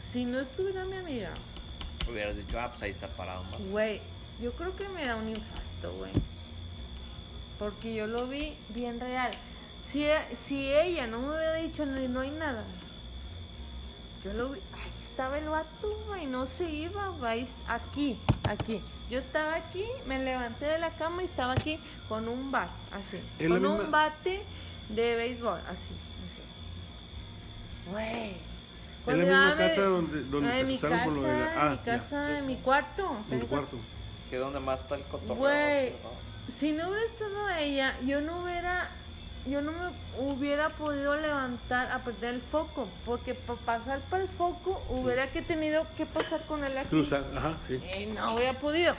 Si no estuviera mi amiga, Hubieras dicho, ah, pues ahí está parado, ¿no? Güey, yo creo que me da un infarto, güey. Porque yo lo vi bien real. Si, si ella no me hubiera dicho no, no hay nada, yo lo vi. Estaba el vato, güey, no se iba, güey. Aquí, aquí. Yo estaba aquí, me levanté de la cama y estaba aquí con un bat, así. Con un misma- bate de béisbol, así, así. Güey. ¿Es Cuando la misma casa donde, donde en mi casa, con lo de la... en Ah, mi casa, en mi cuarto. en en mi cuarto. Que es donde más está el cotorreo. Güey, ¿no? si no hubiera estado ella, yo no hubiera, yo no me hubiera podido levantar a perder el foco, porque para pasar para el foco hubiera que tenido que pasar con él aquí. Cruza, ajá, sí. Y no hubiera podido.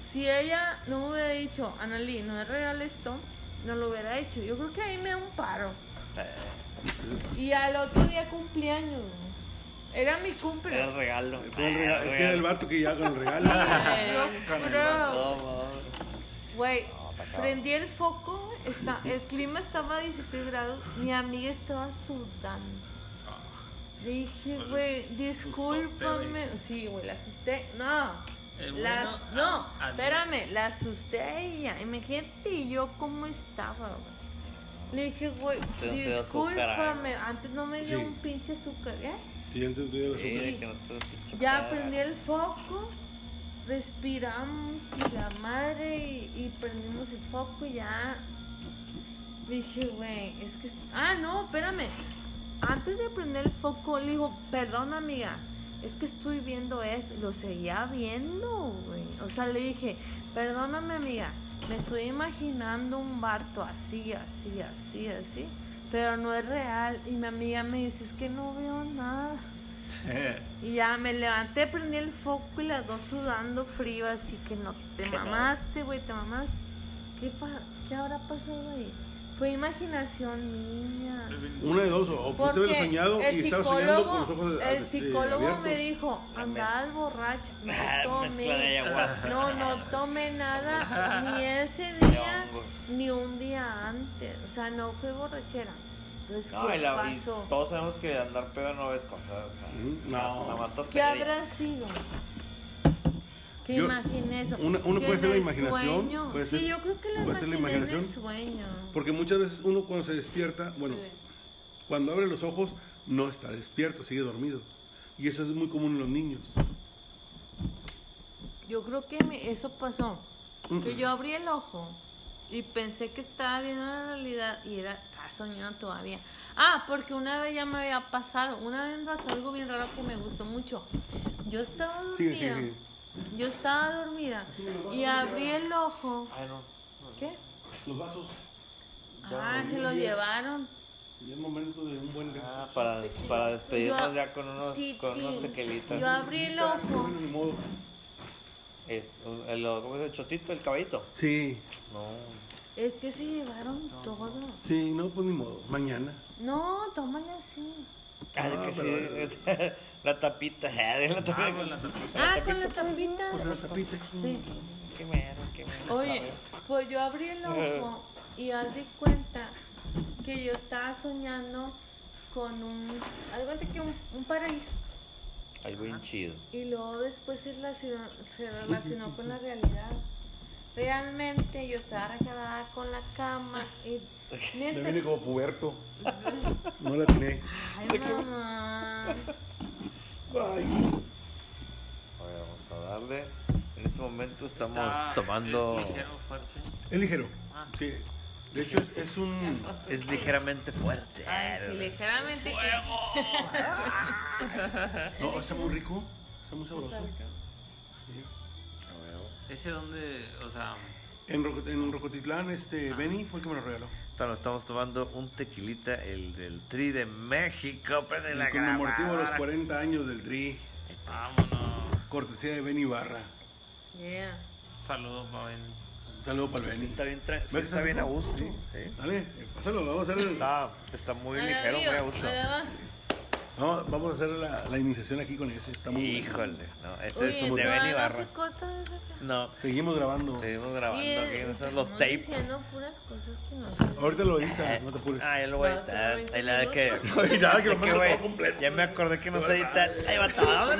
Si ella no me hubiera dicho, Analí, no es real esto, no lo hubiera hecho. Yo creo que ahí me da un paro. Eh, Y al otro día cumpleaños. Era mi Era el cumpleaños. regalo. Fue el regalo, es que era el vato que ya *laughs* con el regalo. El creo. No. Güey, prendí el foco, está, el clima estaba a 16 grados, mi amiga estaba sudando. Le dije, güey, discúlpame. Sí, güey, la asusté. No, Eh, las, bueno, no, a- adiós. espérame, la asusté a ella. Imagínate yo cómo estaba, güey. Le dije, güey, dio azúcar, discúlpame. Antes no me dio Sí. un pinche azúcar, ¿eh? Sí, entonces, ya lo Sí, que no te pinche Ya prendí el foco, respiramos y la madre y, y prendimos el foco y ya dije, güey, es que... Ah, no, espérame. Antes de prender el foco le digo, perdón amiga, es que estoy viendo esto. Lo seguía viendo, güey. O sea, le dije, perdóname amiga, me estoy imaginando un barco así, así, así, así. Pero no es real. Y mi amiga me dice, es que no veo nada. *laughs* Y ya me levanté, prendí el foco y las dos sudando frío, así que no te mamaste, güey, te mamaste. ¿Qué, pa- ¿Qué habrá pasado ahí? Fue imaginación niña. Una de dos, o pudiste haberlo soñado el y estabas soñando con psicólogo, los ojos el este, psicólogo me dijo, andabas borracha, no Ah, mezcla de tomé, ayahuasca. no, no tomé nada, *laughs* ni ese día, ni un día antes, o sea, no fue borrachera. Entonces, No, ¿qué y, la- y pasó? todos sabemos que andar pedo no ves cosas. O sea, Mm, no. nada más estás ¿Qué habrá sido? Que Yo- imaginé eso. una- uno Que puede ser la imaginación, sueño- puede sí, ser- yo creo que la puede ser la imaginación. sueño. Porque muchas veces uno cuando se despierta, bueno, Sí. cuando abre los ojos no está despierto, sigue dormido. Y eso es muy común en los niños. Yo creo que me- eso pasó. Que Mm. yo abrí el ojo y pensé que estaba viendo la realidad y era, estaba soñando todavía. Ah, porque una vez ya me había pasado, una vez me pasó algo bien raro que me gustó mucho. Yo estaba dormida. Sigue, sigue. Yo estaba dormida y abrí el ojo. Ay, no. ¿Qué? Los vasos, Ah, se lo llevaron. ya es momento de un buen Ah, para, para despedirnos ya con unos, con unos tequilitas. Yo abrí el ojo. Bueno, ni modo. Este, el, ¿Cómo es el chotito, el caballito? Sí, No. Es que se llevaron todo. sí, no, pues ni modo. Mañana. No, tómale así. Ah, de Ah, que pero- sí. *laughs* la tapita. ah, *laughs* de la tapita. Ah, con la tapita. Ah, con la tapita. Pues la tapita. Sí. Qué mero, qué mero. Oye, pues yo abrí el *laughs* ojo y haz de cuenta que yo estaba soñando con un, algo de que un, un paraíso. Algo bien chido. Y luego después se relacionó, se relacionó con la realidad. Realmente yo estaba recargada con la cama y *laughs* neta, viene como puberto. No la tiene. ay mamá. Ay. A ver, vamos a darle. En este momento estamos Está- tomando. Es ligero, fuerte. Es ligero. Ah. Sí. De hecho, es, es un. Es ligeramente fuerte. Ay, sí, ligeramente. que- *laughs* No, está muy rico. Está muy sabroso. Ese donde, o sea, En, Roco- en Rocotitlán, este, Benny fue el que me lo regaló. Entonces, estamos tomando un tequilita, el del Tri de México. Prende la En conmemorativo de los grabadora. 40 años del Tri. vámonos. Cortesía de Benny Barra. Yeah. Saludos para Benny. Un saludo para el Benny. Está bien, tra- sí, ¿Ves que está bien a gusto. Sí. ¿sí? Dale, eh, pásalo, vamos a hacer el- Está, está muy la ligero, muy a gusto. No, vamos a hacer la, la iniciación aquí con ese. Está muy bueno. Híjole, no, este Oye, es de ¿todavía Benny no Barra. se No, Seguimos grabando. seguimos grabando Oye, aquí, esos son los tapes. diciendo puras cosas que no son. *laughs* Ahorita lo edita, no te apures. Ah, ya lo voy a No, editar. 20 Ahí la de que. *laughs* Ay, nada, que lo mando todo completo. Ya me acordé que no sé editar. Ahí va todo,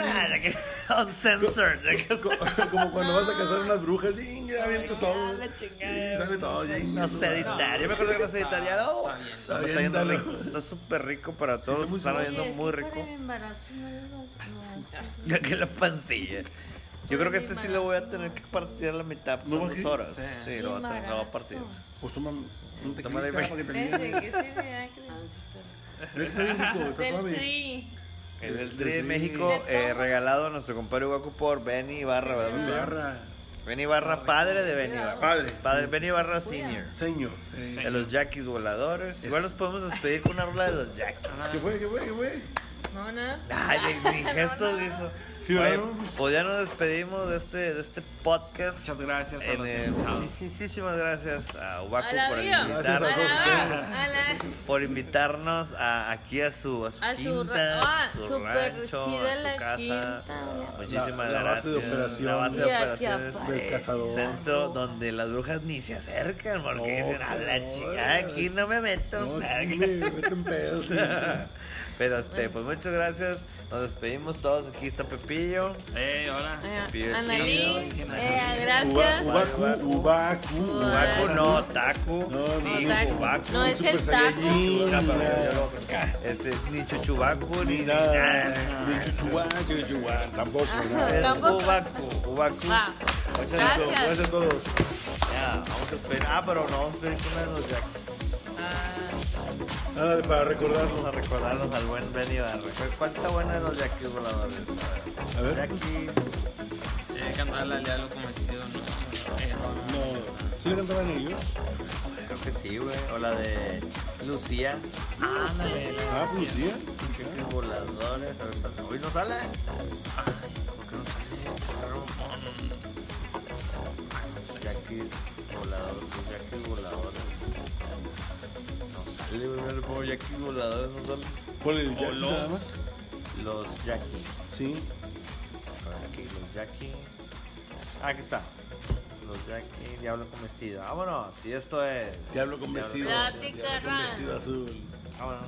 uncensored. *laughs* Como cuando vas a cazar unas brujas, y ya avientas todo. sale todo. No sé editar. Yo me acuerdo que no sé editar. Ya no. Está bien. No, está súper rico para todos. está muy Están oyendo Oye, es muy que rico. Para el embarazo no le vas- no haces- Ya que la pancilla. Yo creo que este sí lo voy a tener que partir a la mitad. pues ¿No Son va dos a horas. Sí. Sí, lo voy a, tener- lo voy a partir. Pues toma un tequilita para que te Desde vienes. que se vea que- Ah, está rico. Está rico. El del Tri de. México, eh, regalado a nuestro compadre Guaco por Benny Barra, ¿verdad? Benny Barra, Benny Barra, padre de Benny Barra. Padre. Padre, Benny Barra Senior. señor. De los Jackies voladores. Igual nos podemos despedir con una rola de los Jackies. ¿Qué fue? ¿Qué fue? ¿Qué fue? No, no. Ay, mi gesto hizo. Sí, Oye, pues ya nos despedimos de este, de este podcast. Muchas gracias a En los el- invitados. sí, sí, muchísimas gracias a Ubaco A por. Gracias a A invitarnos, todos. la, a la, por invitarnos a, aquí a su, a su A su quinta, ra- ah, su rancho, chida a su la casa. quinta. Muchísimas La- la base gracias. de operación. La base de operaciones del cazador. centro donde las brujas ni se acercan porque No, dicen a la no, chingada aquí no me meto. No, aquí me meten pedos. *laughs* Pero este, pues muchas gracias. Nos despedimos todos. Aquí está Pepillo. Eh, hola. Eh, Pide Analí, eh, gracias. Ubaku, Ubaku, Ubaku no, Taku. No, ni no, Taku. Ubaku. No, es el lo- Este, ni Chuchubaku, ni nada. Ni chuchuá, tampoco. Es. Ubaku, Ubaku. Muchas Gracias. Gracias a todos. Ya, vamos a esperar. Ah, pero no, vamos a esperar con una de los Nada de- para recordarlo. Vamos a recordarnos al buen Benny Barra. ¿Cuál está buena de los Jackies voladores? A ver. Jackie. Eh, cantar la diablo comestido, no. Eh, no, no. ¿sí le cantaban ellos? Creo que sí, güey. O la de Lucía. Ándale. Ah, pues sí. Jackies voladores. A ver, sale. Hoy no sale. Ay, ¿por qué no sale? Jackies voladores. Jackies voladores. Le pongo Jackies voladores. No sale. Ponle el Jackie los- nada más. Los Jackies. Sí. A aquí, los Jackie. Ah, aquí está. Los Jackie, Diablo con vestido. Vámonos. Y esto es. Diablo con vestido. Plática Diablo con vestido azul. Vámonos.